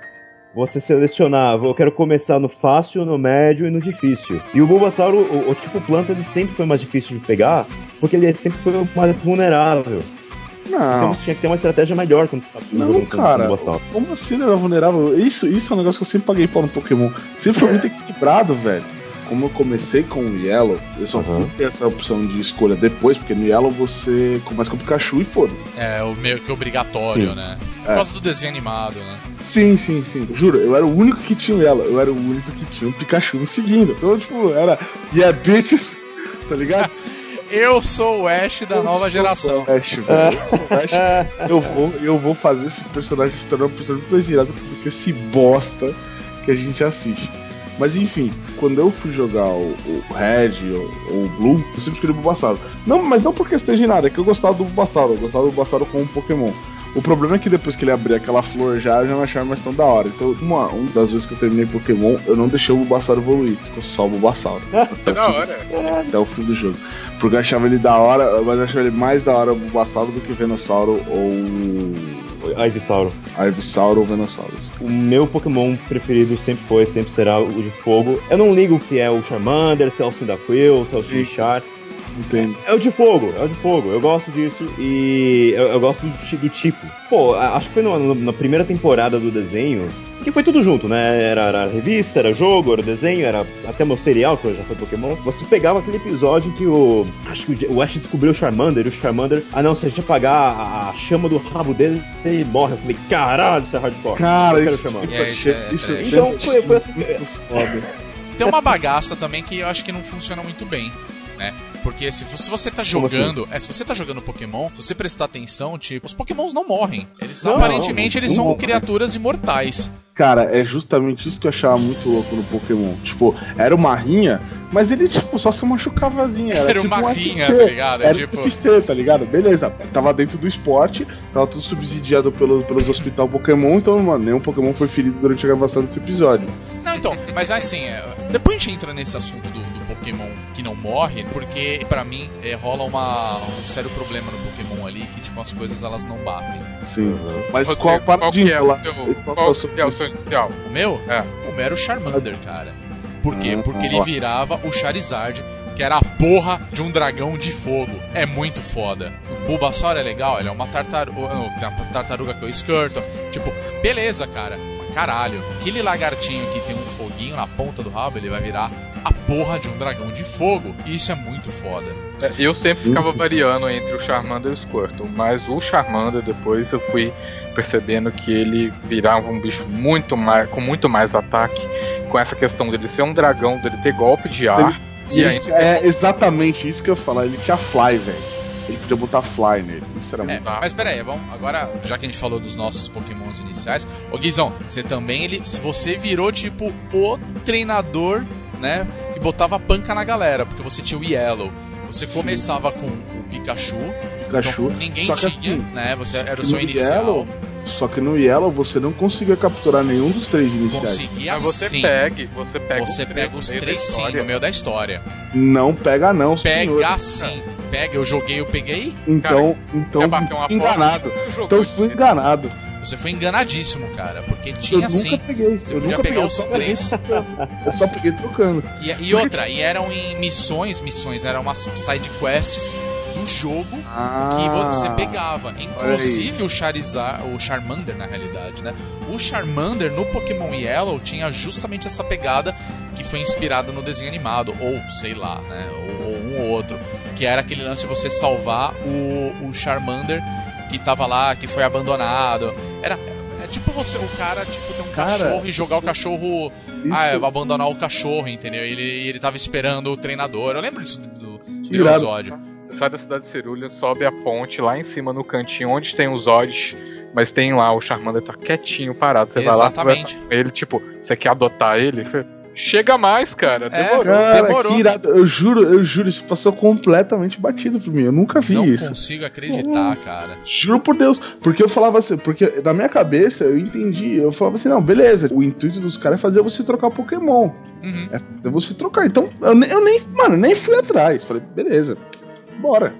você selecionava, eu quero começar no fácil, no médio e no difícil. E o Bulbasauro, o, o tipo planta, ele sempre foi mais difícil de pegar, porque ele sempre foi mais vulnerável. Então Não, você tinha que ter uma estratégia melhor quando você tá não, cara. Como assim ele era vulnerável? Isso, isso é um negócio que eu sempre paguei pau no Pokémon. Sempre foi muito equilibrado, velho. Como eu comecei com o Yellow, eu só Uhum. fui ter essa opção de escolha depois, porque no Yellow você começa com o Pikachu e foda-se. É, o meio que obrigatório, Sim. né? É por É. causa do desenho animado, né? Sim, sim, sim. Juro, eu era o único que tinha o Yellow. Eu era o único que tinha o Pikachu me seguindo. Então, tipo, era. Yeah, bitches. Tá ligado? Eu sou o Ash da Eu nova sou geração. o Ash, velho. Eu sou o Ash. Eu vou, eu vou fazer esse personagem se tornar um personagem muito mais irado do que esse bosta que a gente assiste. Mas enfim, quando eu fui jogar o, o Red ou, ou o Blue, eu sempre escolhi o Bulbasauro. Não, mas não por questão de nada, é que eu gostava do Bulbasauro, eu gostava do Bulbasauro como um Pokémon. O problema é que depois que ele abria aquela flor já, eu já não achava mais tão da hora. Então, uma, uma das vezes que eu terminei Pokémon, eu não deixei o Bulbasauro evoluir, ficou só o Bulbasauro. É da hora. Até o fim do jogo. Porque eu achava ele da hora, mas eu achava ele mais da hora o Bulbasauro do que o Venossauro ou Ivysauro. Ivysauro ou Venossauro. O meu Pokémon preferido sempre foi, sempre será o de fogo. Eu não ligo se é o Charmander, se é o Cyndaquil, se é o Sim. Char. Entendo. É o de fogo, é o de fogo. Eu gosto disso e eu, eu gosto do, ti- do tipo. Pô, a- acho que foi no- no- na primeira temporada do desenho que foi tudo junto, né? Era, era revista, era jogo, era desenho, era até meu serial, que já foi Pokémon. Você pegava aquele episódio em que o. Acho que o, Ash descobriu o Charmander e o Charmander. Ah, não, se a gente apagar a, chama do rabo dele, ele morre. Eu falei, caralho, isso é hardcore. Cara, eu quero isso, o Charmander. É, isso é isso trash. Então foi, foi assim. Tem uma bagaça também que eu acho que não funciona muito bem, né? Porque se, se você tá assim? jogando, é, se você tá jogando Pokémon, se você prestar atenção, tipo, os Pokémons não morrem. Eles Não, aparentemente não, eles não são morrem. criaturas imortais. Cara, é justamente isso que eu achava muito louco no Pokémon. Tipo, era uma rinha, mas ele, tipo, só se machucavazinha. Era, Era tipo uma um rinha, UFC. tá ligado? É Era tipo- UFC, tá ligado? Beleza. Tava dentro do esporte, tava tudo subsidiado pelo, pelos hospital Pokémon, então, mano, nenhum Pokémon foi ferido durante a gravação desse episódio. Não, então, mas assim, é, depois a gente entra nesse assunto do, do Pokémon que não morre, porque pra mim é, rola uma, um sério problema no Pokémon ali, que tipo, as coisas elas não batem. Sim. Mas Rodrigo, qual para qual de que é o Qual é o seu- que é o seu inicial? O meu? É. O meu era o Charmander, cara. Por quê? Ah, Porque ele ó. virava o Charizard, que era a porra de um dragão de fogo. É muito foda. O Bulbasaur é legal, ele é uma tartaruga. Tem uma tartaruga que é o Skirtle. Tipo, beleza, cara. Mas caralho, aquele lagartinho que tem um foguinho na ponta do rabo, ele vai virar a porra de um dragão de fogo. E isso é muito foda. É, Eu sempre Sim. ficava variando entre o Charmander e o Squirtle, mas o Charmander depois eu fui percebendo que ele virava um bicho muito mais, com muito mais ataque, com essa questão dele ser um dragão, dele ter golpe de ar, e Ele- ainda é exatamente isso que eu ia falar. Ele tinha Fly, velho. Ele podia botar Fly nele. Isso era É, muito. mas pera aí, vamos, agora, já que a gente falou dos nossos pokémons iniciais, ô Guizão, você também, ele, se você virou tipo o treinador, né, que botava panca na galera, porque você tinha o Yellow, você começava com o Pikachu, Pikachu. então ninguém Só que tinha, assim, né, você era o seu inicial, Yellow, Só que no Yellow você não conseguia capturar nenhum dos três iniciais. conseguia mas você sim, pega, você pega você pega os meio da três sim, no meio da história, Não pega não, senhor. pega sim, pega, eu joguei, eu peguei, Então, então bater uma enganado. Então fui aí? enganado. Você foi enganadíssimo, cara, porque Eu tinha nunca sim, peguei. você eu podia nunca pegar peguei, os eu três. Eu só peguei trocando. E, e outra, e eram em missões, missões, eram umas side quests do jogo que Ah, você pegava. Inclusive o Charizard, o Charmander na realidade, né? O Charmander no Pokémon Yellow tinha justamente essa pegada que foi inspirada no desenho animado, ou sei lá, né? Ou, ou um ou outro. Que era aquele lance de você salvar o, o Charmander que tava lá, que foi abandonado. Era. É tipo você, o cara, tipo, ter um Cara, cachorro e jogar o cachorro Isso, ah, eu vou abandonar o cachorro, entendeu? E ele, ele tava esperando o treinador. Eu lembro disso do, do episódio. Sai da cidade de Cerulha, sobe a ponte lá em cima no cantinho onde tem os Ods, mas tem lá o Charmander tá quietinho, parado. Você vai lá Exatamente. conversa com ele, tipo, você quer adotar ele? Chega mais, cara. É, Demorou. Cara, Demorou. Eu juro, eu juro, isso passou completamente batido por mim. Eu nunca vi Não isso. consigo acreditar, cara. Juro por Deus. Porque eu falava assim, porque na minha cabeça eu entendi. Eu falava assim, não, beleza. O intuito dos caras é fazer você trocar Pokémon. Uhum. É fazer você trocar. Então, eu, eu nem, mano, nem fui atrás. Falei, beleza, bora.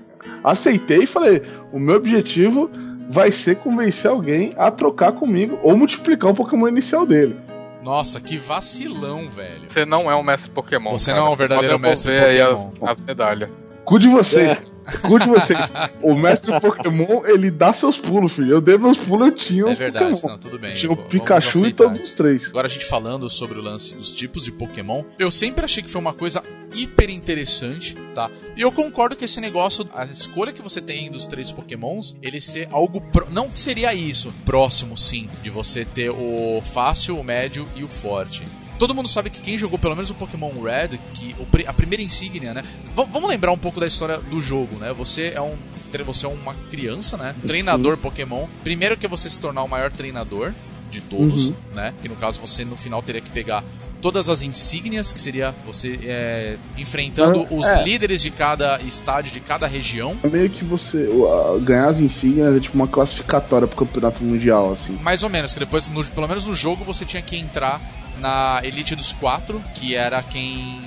Aceitei e falei, o meu objetivo vai ser convencer alguém a trocar comigo ou multiplicar o Pokémon inicial dele. Nossa, que vacilão, velho. Você não é um mestre Pokémon. Você cara. não é um verdadeiro mestre Pokémon. As, as medalhas. Cu de vocês. Cu de vocês. O mestre Pokémon, ele dá seus pulos, filho. Eu dei meus pulos, eu tinha É verdade, Pokémon. não, tudo bem. Tinha o Pikachu e todos os três. Agora a gente falando sobre o lance dos tipos de Pokémon, eu sempre achei que foi uma coisa hiper interessante, tá? E eu concordo que esse negócio, a escolha que você tem dos três Pokémons, ele ser algo. Pro... Não que seria isso, próximo sim, de você ter o fácil, o médio e o forte. Todo mundo sabe que quem jogou pelo menos o Pokémon Red, que a primeira insígnia, né? V- vamos lembrar um pouco da história do jogo, né? Você é um você é uma criança, né? Um treinador Pokémon. Primeiro que é você se tornar o maior treinador de todos, Uhum. né? Que no caso você no final teria que pegar todas as insígnias, que seria você é, enfrentando Ah, os é. líderes de cada estádio, de cada região. É meio que você. a- ganhar as insígnias é tipo uma classificatória pro campeonato mundial, assim. Mais ou menos, que depois, no- pelo menos no jogo, você tinha que entrar na Elite dos Quatro, que era quem.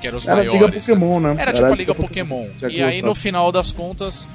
que eram os Era a Liga maiores. né? Pokémon, né? Era tipo a Liga Pokémon. Já E aí, no final das contas,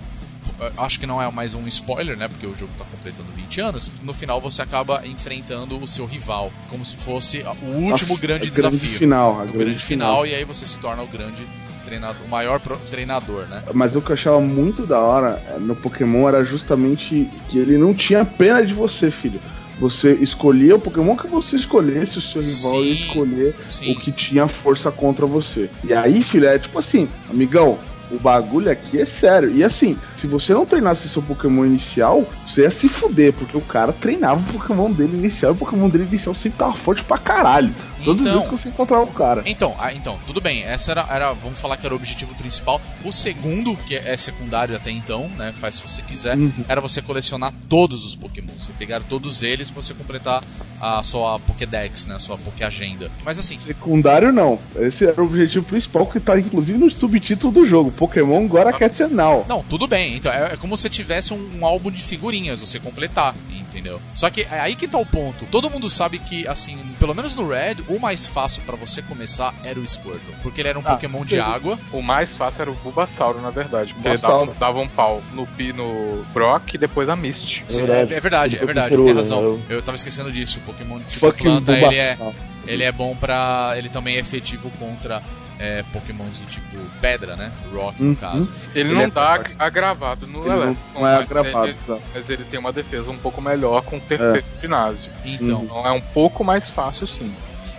acho que não é mais um spoiler, né? Porque o jogo tá completando 20 anos. No final, você acaba enfrentando o seu rival, como se fosse o último A- grande a desafio. final, a o grande final, e aí você se torna o grande treinador, o maior treinador, né? Mas o que eu achava muito da hora eh, no Pokémon era justamente que ele não tinha pena de você, filho. Você escolhia o Pokémon que você escolhesse, o seu rival ia escolher Sim. o que tinha força contra você. E aí, filho, é tipo assim, amigão, o bagulho aqui é sério. E assim, se você não treinasse seu Pokémon inicial, você ia se fuder, porque o cara treinava o Pokémon dele inicial e o Pokémon dele inicial sempre tava forte pra caralho. Todos os Então- que você encontrava o cara. Então, ah, então, tudo bem. Essa era, era, vamos falar que era o objetivo principal. O segundo, que é secundário até então, né? Faz se você quiser, Uhum. era você colecionar todos os Pokémon. Você pegar todos eles pra você completar a sua Pokédex, né? A sua Pokéagenda. Mas assim, Secundário não. Esse era o objetivo principal que tá inclusive no subtítulo do jogo. Pokémon Gora Cat and Now. não, tudo bem. Então, é, é como se tivesse um, um álbum de figurinhas, você completar, entendeu? Só que é aí que tá o ponto. Todo mundo sabe que, assim, pelo menos no Red, o mais fácil pra você começar era o Squirtle. Porque ele era um Ah, Pokémon de água. O mais fácil era o Bulbasauro, na verdade. Porque dava, dava um pau no, Pi- no Brock e depois a Misty. Sim, verdade. É, é verdade, é verdade, com tem razão. eu- Eu tava esquecendo disso. O Pokémon tipo Fucking planta, ele é, ele é bom pra. Ele também é efetivo contra é, Pokémons do tipo pedra, né? Rock, no Uhum. caso. Ele, Ele não é dá forte. agravado no Ele não, Electron, não é mas agravado. Ele, tá? mas ele tem uma defesa um pouco melhor com o terceiro ginásio. Então, Então é um pouco mais fácil, sim.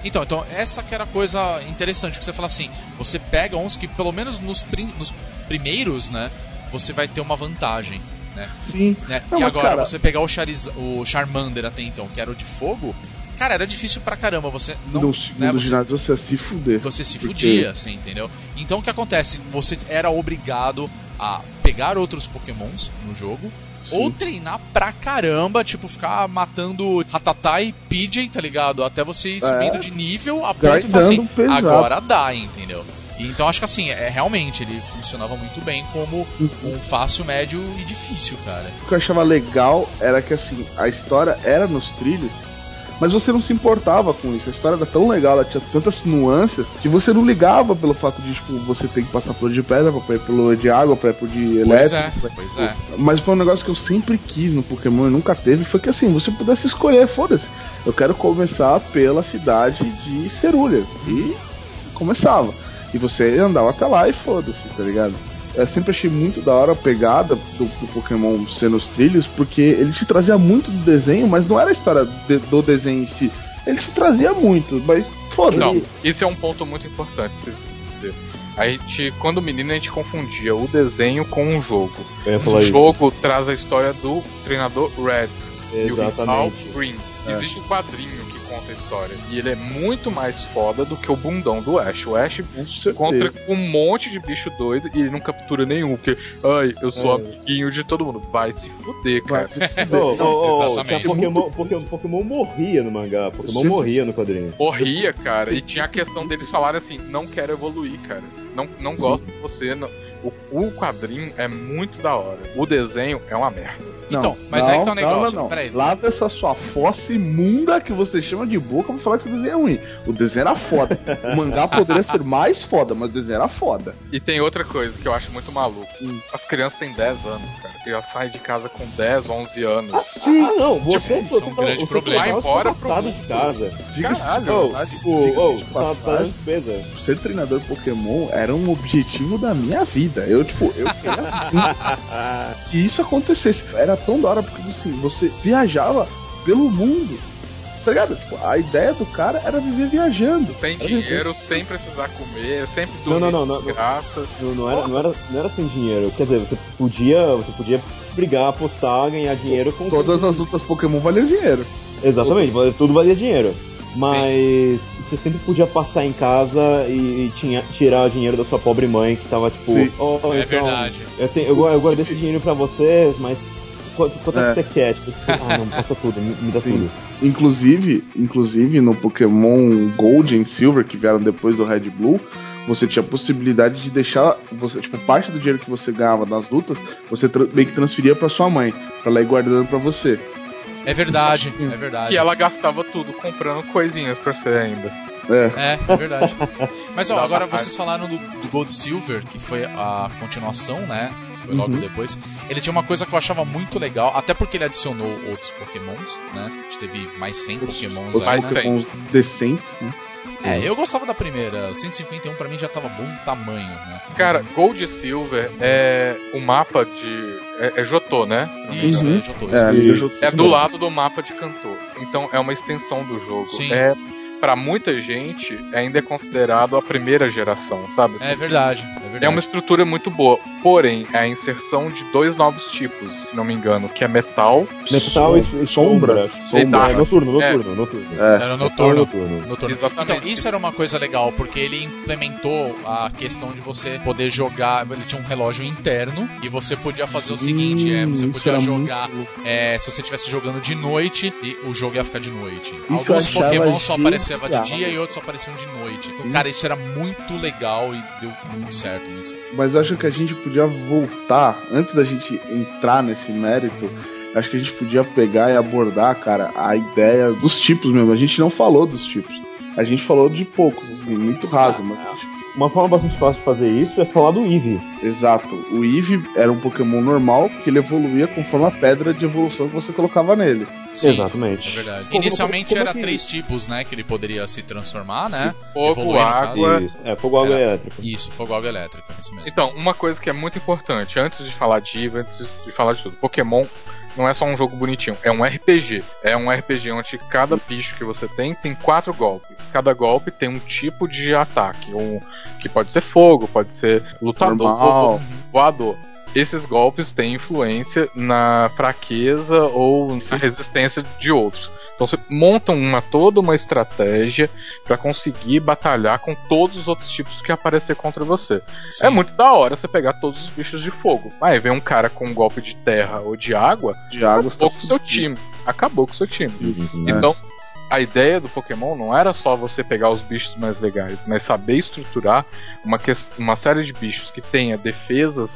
então, então, essa que era a coisa interessante, que você fala assim, você pega uns que pelo menos nos, prim- nos primeiros, né? Você vai ter uma vantagem. Né? Sim. né? Não, e mas, agora, cara- você pegar o, Chariz, o Charmander até então, que era o de fogo, cara, era difícil pra caramba. Você não. no né, segundo você- ginásio você ia se fuder. você se Porque- fudia, assim, entendeu? Então o que acontece? Você era obrigado a pegar outros pokémons no jogo, ou treinar pra caramba, tipo, ficar matando Rattata e Pidgey, tá ligado? Até você ir É. subindo de nível a ponto de falar assim, pesado. agora dá, entendeu? Então acho que assim, é, realmente, ele funcionava muito bem como um fácil, médio e difícil, cara. O que eu achava legal era que assim, a história era nos trilhos, mas você não se importava com isso. A história era tão legal, ela tinha tantas nuances que você não ligava pelo fato de tipo, você ter que passar por de pedra, pra ir pelo de água, pra ir pro de Pois elétrico. é, pra- pois é. Mas foi um negócio que eu sempre quis no Pokémon e nunca teve, foi que assim, você pudesse escolher, foda-se. Eu quero começar pela cidade de Cerulha. E começava. E você andava até lá e foda-se, tá ligado? Eu sempre achei muito da hora a pegada do, do Pokémon ser nos trilhos, porque ele te trazia muito do desenho, mas não era a história de- do desenho em si. Ele te trazia muito, mas foda-se. Não, isso é um ponto muito importante. dizer. A gente, quando menino, a gente confundia o desenho com o jogo. O isso. jogo traz a história do treinador Red e o rival Exatamente. Green. É. Existe um quadrinho conta a história. E ele é muito mais foda do que o bundão do Ash. O Ash encontra um monte de bicho doido e ele não captura nenhum. Porque, ai, eu sou É. amiguinho de todo mundo. Vai se fuder, Vai cara. se fuder. Ô, ô, Exatamente. tinha Pokémon, Pokémon, Pokémon morria no mangá, Pokémon Sim. morria no quadrinho. Morria, cara. E tinha a questão deles falarem assim: não quero evoluir, cara. Não, não gosto de você. Não. O, o quadrinho é muito da hora. O desenho é uma merda. Então, mas aí que tá o negócio. Não, não, Peraí. Lava essa sua fossa imunda que você chama de boca pra falar que esse desenho é ruim. O desenho era foda. o mangá poderia ser mais foda, mas o desenho era foda. E tem outra coisa que eu acho muito maluco. Hum. As crianças têm 10 anos, cara. Você já sai de casa com 10, 11 anos. Sim. Ah, não, você, Tipo, isso é um grande você problema. tá Vai embora pro afastado mundo. de casa. Diga-se Caralho, Oh, tá? tipo, oh, tá, tá despesa. ser treinador Pokémon era um objetivo da minha vida. Eu, tipo, eu queria que isso acontecesse. Era tão da hora porque, assim, você viajava pelo mundo. Tá ligado? Tipo, a ideia do cara era viver viajando. Sem dinheiro, sem precisar comer, sempre dormir Não, não, não, de não. graça. Não, não, era, não, era, não era sem dinheiro. Quer dizer, você podia, você podia brigar, apostar, ganhar dinheiro com Todas as lutas Pokémon valiam dinheiro. Exatamente, tudo valia dinheiro. Mas você sempre podia passar em casa e, e tinha, tirar o dinheiro da sua pobre mãe que tava tipo, Sim. oh, É então, verdade. Eu, tenho, eu, eu guardei esse dinheiro pra você, mas quanto, quanto é. É. que você quer? Tipo, você- ah, não, passa tudo, me, me dá Sim. tudo. Inclusive, inclusive no Pokémon Gold e Silver, que vieram depois do Red Blue, você tinha a possibilidade de deixar. Você, tipo, parte do dinheiro que você ganhava nas lutas, você meio que transferia pra sua mãe, pra ela ir guardando pra você. É verdade, é verdade. E ela gastava tudo comprando coisinhas pra você ainda. É. É, é verdade. Mas ó, agora vocês falaram do, do Gold Silver, que foi a continuação, né? Foi logo Uhum. depois. Ele tinha uma coisa que eu achava muito legal, até porque ele adicionou outros Pokémons, né? A gente teve mais 100 Pokémons Os aí, mais né? Pokémon decentes, né? É, eu gostava da primeira. 151 pra mim já tava bom tamanho, né? Cara, Gold e Silver é o mapa de. É, é Jotô, né? Isso, Uhum. é, já tô. É, Jotô. É do lado do mapa de Cantor. Então é uma extensão do jogo. Sim. É, pra muita gente, ainda é considerado a primeira geração, sabe? É verdade, é verdade. É uma estrutura muito boa. Porém, é a inserção de dois novos tipos, se não me engano, que é metal. Metal e, e sombra. Sombra. É, noturno, É. noturno, noturno. É. Era Metal e noturno. noturno. Noturno. Então, isso era uma coisa legal, porque ele implementou a questão de você poder jogar. Ele tinha um relógio interno e você podia fazer o seguinte: é, você Hum, podia isso era jogar. muito- é, se você estivesse jogando de noite, e o jogo ia ficar de noite. eu Alguns Pokémon só apareciam de genial. dia e outros só apareciam de noite. Então, cara, isso era muito legal e deu muito certo. Muito certo. Mas eu acho que a gente podia voltar, antes da gente entrar nesse mérito, acho que a gente podia pegar e abordar, cara, a ideia dos tipos mesmo. A gente não falou dos tipos. A gente falou de poucos, assim, muito raso, mas. Uma forma bastante fácil de fazer isso é falar do Eevee. Exato. O Eevee era um Pokémon normal que ele evoluía conforme a pedra de evolução que você colocava nele. Sim, Exatamente. É verdade. Como- Inicialmente como- como era que- três tipos, né? Que ele poderia se transformar, né? Fogo, Evoluir, água. Isso. É, fogo, água Era- elétrica. Isso, fogo, água elétrica. Isso mesmo. Então, uma coisa que é muito importante, antes de falar de Eve, antes de falar de tudo, Pokémon não é só um jogo bonitinho, é um RPG. É um RPG onde cada bicho que você tem tem quatro golpes. Cada golpe tem um tipo de ataque, um que pode ser fogo, pode ser lutador, Normal. voador. Esses golpes têm influência na fraqueza ou na resistência de outros. Então você monta uma, toda uma estratégia pra conseguir batalhar com todos os outros tipos que aparecer contra você. Sim. É muito da hora você pegar todos os bichos de fogo. Aí vem um cara com um golpe de terra ou de água, De água acabou com o seu time. Acabou com o seu time. Então, a ideia do Pokémon não era só você pegar os bichos mais legais, mas saber estruturar uma, ques- uma série de bichos que tenha defesas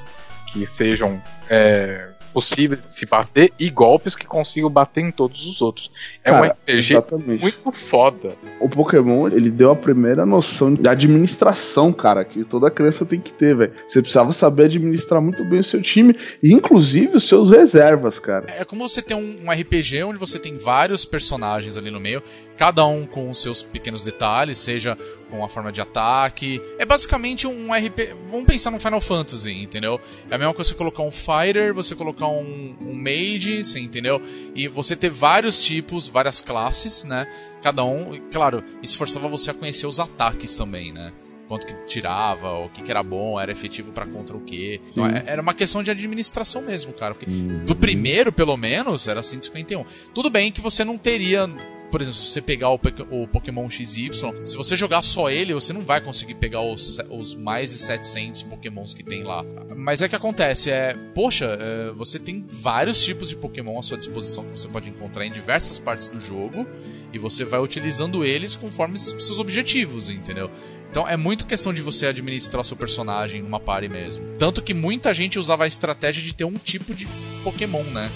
que sejam é, possíveis de se bater e golpes que consigam bater em todos os outros. É um Cara, RPG Exatamente. muito foda. O Pokémon, ele deu a primeira noção de administração, cara, que toda criança tem que ter, velho. Você precisava saber administrar muito bem o seu time e inclusive os seus reservas, cara. É como você tem um, um RPG onde você tem vários personagens ali no meio, cada um com os seus pequenos detalhes, seja com a forma de ataque. É basicamente um RPG. Vamos pensar num Final Fantasy, entendeu? É a mesma coisa você colocar um Fighter, você colocar um, um Mage, você entendeu? E você ter vários tipos, várias classes, né? Cada um, claro, isso forçava você a conhecer os ataques também, né? Quanto que tirava, o que, que era bom, era efetivo pra contra o quê. Então, é- era uma questão de administração mesmo, cara. Porque do primeiro, pelo menos, era 151. Tudo bem que você não teria. Por exemplo, se você pegar o, o Pokémon XY, se você jogar só ele, você não vai conseguir pegar os, os mais de 700 Pokémons que tem lá. Mas é que acontece, é. Poxa, é, você tem vários tipos de Pokémon à sua disposição que você pode encontrar em diversas partes do jogo. E você vai utilizando eles conforme seus objetivos, entendeu? Então é muito questão de você administrar o seu personagem numa party mesmo. Tanto que muita gente usava a estratégia de ter um tipo de Pokémon, né?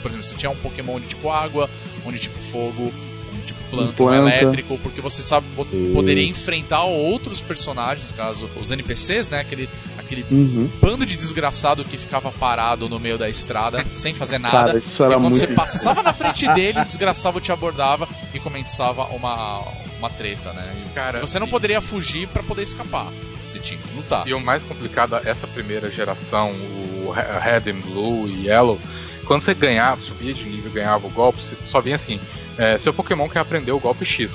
Por exemplo, você tinha um Pokémon de tipo água, um de tipo fogo, tipo planta, um planta. elétrico, porque você sabe poderia enfrentar outros personagens, no caso, os NPCs, né? Aquele, aquele Uhum. bando de desgraçado que ficava parado no meio da estrada, sem fazer nada. Cara, isso e era quando muito. você passava na frente dele, o desgraçado te abordava e começava uma, uma treta, né? E Cara, você não e- poderia fugir pra poder escapar. Você tinha que lutar. E o mais complicado, essa primeira geração, o Re- Red and Blue e Yellow, quando você ganhava, subia de nível, ganhava o golpe, você só vinha assim, é, seu Pokémon quer aprender o golpe X.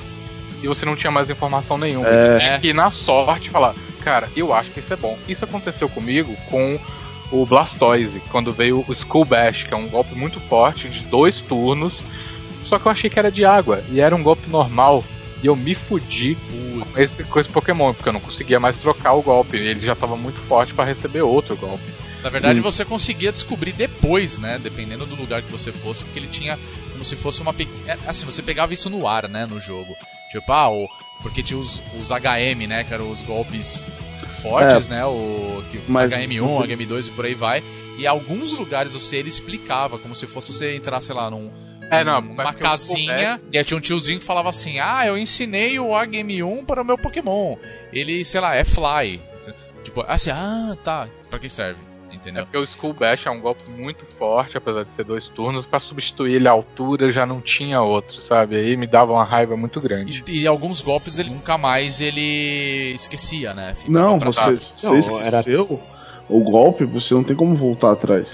E você não tinha mais informação nenhuma. É. Você tinha que ir na sorte falar, cara, eu acho que isso é bom. Isso aconteceu comigo com o Blastoise, quando veio o Skull Bash, que é um golpe muito forte, de dois turnos, só que eu achei que era de água, e era um golpe normal. E eu me fudi com esse, com esse Pokémon, porque eu não conseguia mais trocar o golpe. Ele já tava muito forte pra receber outro golpe. Na verdade, você conseguia descobrir depois, né? Dependendo do lugar que você fosse, porque ele tinha como se fosse uma pequena. Assim, você pegava isso no ar, né? No jogo. Tipo, ah, o... porque tinha os, os HM, né? Que eram os golpes fortes, né? O Mas- HM1, HM2 e por aí vai. E alguns lugares você ele explicava, como se fosse você entrar, sei lá, num. É, não, eu casinha, e aí tinha um tiozinho que falava assim: Ah, eu ensinei o HM1 para o meu Pokémon. Ele, sei lá, é Fly. Tipo, assim, ah, tá. Pra que serve? É Entendeu? porque o Skull Bash é um golpe muito forte, apesar de ser dois turnos. Pra substituir ele à altura já não tinha outro, sabe? Aí me dava uma raiva muito grande. E, e alguns golpes ele nunca mais ele esquecia, né? Ficava Não, você, você Não, era- esqueceu o golpe, você não tem como voltar atrás.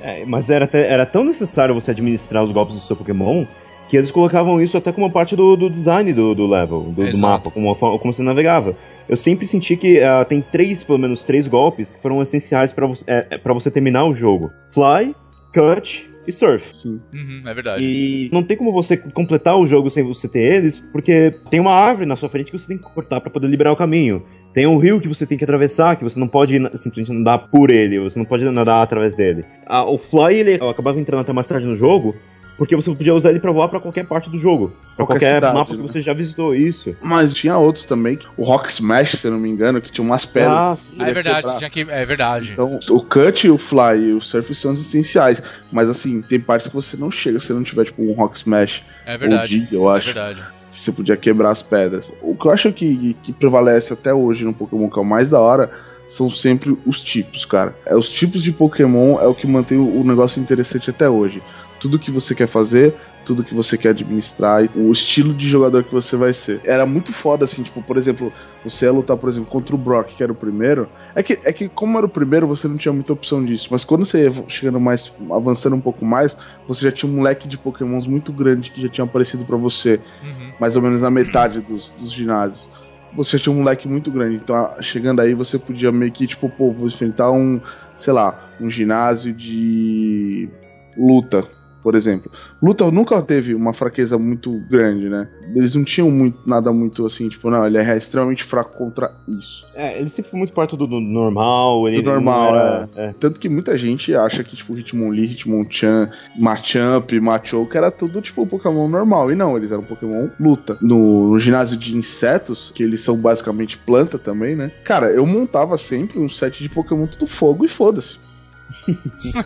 É, mas era, até- era tão necessário você administrar os golpes do seu Pokémon que eles colocavam isso até como parte do, do design do, do level, do, do mapa, como, como você navegava. Eu sempre senti que ah, tem três, pelo menos três golpes que foram essenciais pra você, é, é, pra você terminar o jogo: Fly, Cut e Surf. Uhum, é verdade. E não tem como você completar o jogo sem você ter eles, porque tem uma árvore na sua frente que você tem que cortar pra poder liberar o caminho. Tem um rio que você tem que atravessar, que você não pode simplesmente nadar por ele, você não pode nadar através dele. Ah, o Fly, ele acabava entrando até mais tarde no jogo, porque você podia usar ele pra voar pra qualquer parte do jogo. Pra Qualquer qualquer, cidade, mapa né? que você já visitou, isso. Mas tinha outros também. O Rock Smash, se eu não me engano, que tinha umas pedras. Ah, é verdade, tinha que. É verdade. Então, o Cut, o Fly e o Surf são os essenciais. Mas assim, tem partes que você não chega se não tiver, tipo, um Rock Smash. É verdade. Ou eu É acho. verdade. que você podia quebrar as pedras. O que eu acho que, que prevalece até hoje no Pokémon que é o mais da hora são sempre os tipos, cara. É os tipos de Pokémon é o que mantém o, o negócio interessante até hoje. Tudo que você quer fazer, tudo que você quer administrar, e o estilo de jogador que você vai ser. Era muito foda assim, tipo, por exemplo, você ia lutar, por exemplo, contra o Brock, que era o primeiro. É que, é que como era o primeiro, você não tinha muita opção disso. Mas quando você ia chegando mais, avançando um pouco mais, você já tinha um leque de Pokémons muito grande que já tinha aparecido pra você Uhum. mais ou menos na metade dos, dos ginásios. Você tinha um moleque muito grande, então chegando aí você podia meio que, tipo, pô, vou enfrentar um, sei lá, um ginásio de luta, por exemplo. Luta nunca teve uma fraqueza muito grande, né? Eles não tinham muito, nada muito assim, tipo, não, ele é extremamente fraco contra isso. É, ele sempre foi muito parte do, do normal. Ele Do normal, era, é. Tanto que muita gente acha que, tipo, Hitmonlee, Hitmonchan, Machamp, Machoke era tudo, tipo, Pokémon normal. E não, eles eram Pokémon luta. No, no ginásio de insetos, que eles são basicamente planta também, né? Cara, eu montava sempre um set de Pokémon tudo fogo e foda-se.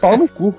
Pau no cu.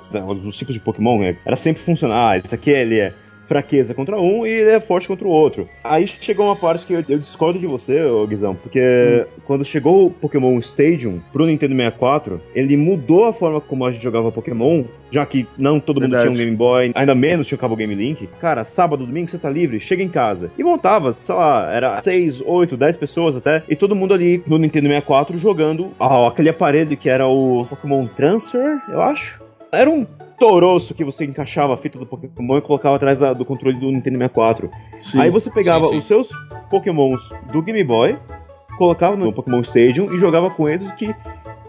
Os tipos de Pokémon, né, era sempre funcionar. Ah, esse aqui ele é fraqueza contra um e ele é forte contra o outro. Aí chegou uma parte que eu, eu discordo de você, Guizão, porque quando chegou o Pokémon Stadium pro Nintendo 64, ele mudou a forma como a gente jogava Pokémon, já que não todo mundo Verdade. tinha um Game Boy, ainda menos tinha o cabo Game Link. Cara, sábado, domingo você tá livre, chega em casa. E montava, sei lá, era 6, 8, 10 pessoas até, e todo mundo ali no Nintendo 64 jogando ah, aquele aparelho que era o Pokémon Transfer, eu acho. Era um toroço que você encaixava a fita do Pokémon e colocava atrás da- do controle do Nintendo 64. Sim. Aí você pegava Sim, sim. os seus Pokémons do Game Boy, colocava no Pokémon Stadium e jogava com eles que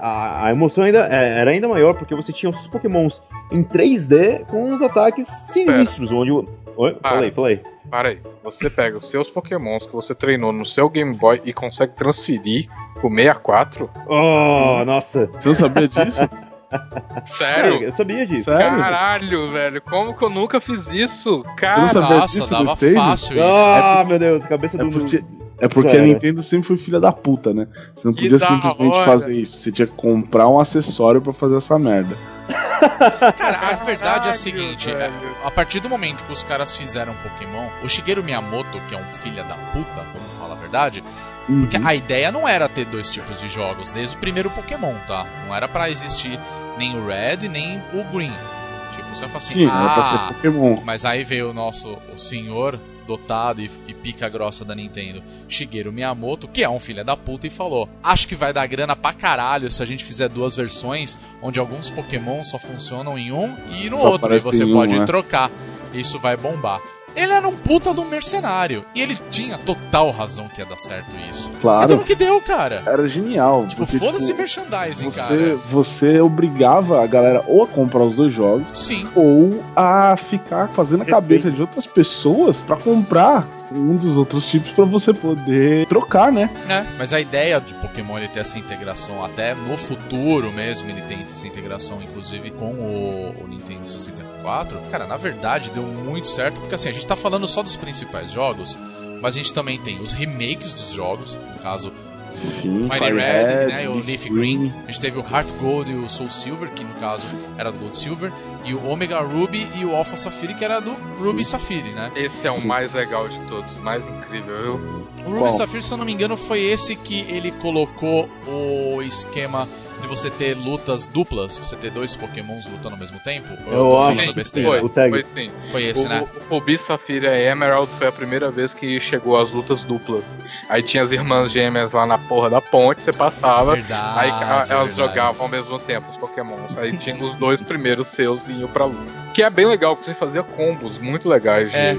a, a emoção ainda é- era ainda maior porque você tinha os Pokémons em 3D com uns ataques sinistros, onde o... Oi? Para. Falei, falei. Para aí. Você pega os seus pokémons que você treinou no seu Game Boy e consegue transferir pro 64? Oh, nossa. Você não sabia disso? Sério? Eu sabia disso. Sério? Caralho, velho. Como que eu nunca fiz isso? Cara, sabia Nossa, disso dava Stadium? fácil isso. Ah, meu Deus, cabeça É do... porque, é porque Cara. a Nintendo sempre foi filha da puta, né? Você não podia simplesmente hora. fazer isso. Você tinha que comprar um acessório pra fazer essa merda. Cara, a verdade é a seguinte: é, a partir do momento que os caras fizeram Pokémon, o Shigeru Miyamoto, que é um filho da puta, vamos falar a verdade, porque a ideia não era ter dois tipos de jogos desde o primeiro Pokémon, tá? Não era pra existir nem o Red nem o Green. Tipo, você fala assim, Sim, ah, ser Pokémon. mas aí veio o nosso o senhor dotado e, e pica grossa da Nintendo, Shigeru Miyamoto, que é um filho da puta, e falou: Acho que vai dar grana pra caralho se a gente fizer duas versões, onde alguns Pokémon só funcionam em um e no Só outro, e você um, pode né? trocar. Isso vai bombar. Ele era um puta de um mercenário. E ele tinha total razão que ia dar certo isso. Claro. Então no que deu, cara. Era genial. Tipo, foda-se tipo, merchandising, você, cara. você obrigava a galera ou a comprar os dois jogos Sim. ou a ficar fazendo a cabeça de outras pessoas pra comprar um dos outros tipos pra você poder trocar, né? né? Mas a ideia de Pokémon ele ter essa integração até no futuro mesmo, ele tem essa integração inclusive com o, o Nintendo 64. Cara, na verdade deu muito certo, porque assim, a gente tá falando só dos principais jogos, mas a gente também tem os remakes dos jogos, no caso Sim, Fire Red, né, e o Leaf Green. A gente teve o Heart Gold e o Soul Silver, que no caso era do Gold Silver, e o Omega Ruby e o Alpha Sapphire, que era do Ruby Sapphire, né? Esse é o mais legal de todos, mais incrível, viu? O Ruby Qual? Sapphire, se eu não me engano, foi esse que ele colocou o esquema de você ter lutas duplas, você ter dois pokémons lutando ao mesmo tempo? Ou Eu tô acho falando que besteira? Foi, O tag. foi sim. Foi esse, o, né? o Ruby, Safira e Emerald foi a primeira vez que chegou às lutas duplas. Aí tinha as irmãs gêmeas lá na porra da ponte, você passava, Verdade, aí elas verdade. jogavam ao mesmo tempo os pokémons. Aí tinha os dois primeiros seus iam pra luta. Que é bem legal, que você fazia combos muito legais de É.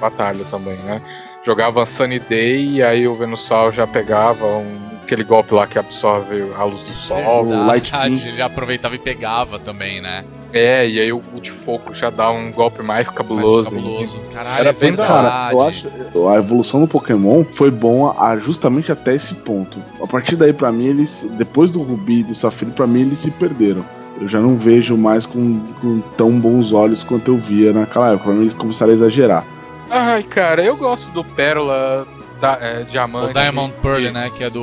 batalha também, né? Jogava Sunny Day e aí o Venusaur já pegava um- aquele golpe lá que absorve a luz do sol. o Light Verdade, Beam. ele já aproveitava e pegava também, né? É, e aí o, o de fogo já dá um golpe mais Mais cabuloso. cabuloso. Caralho, Era é bem verdade. Cara, eu acho a evolução do Pokémon foi bom a, justamente até esse ponto. A partir daí, pra mim, eles depois do Rubi e do Safiri, pra mim eles se perderam. Eu já não vejo mais com, com tão bons olhos quanto eu via naquela época. Pra mim, eles começaram a exagerar. Ai, cara, eu gosto do Pérola da, é, Diamante. O Diamond e- Pearl, né? Que é do.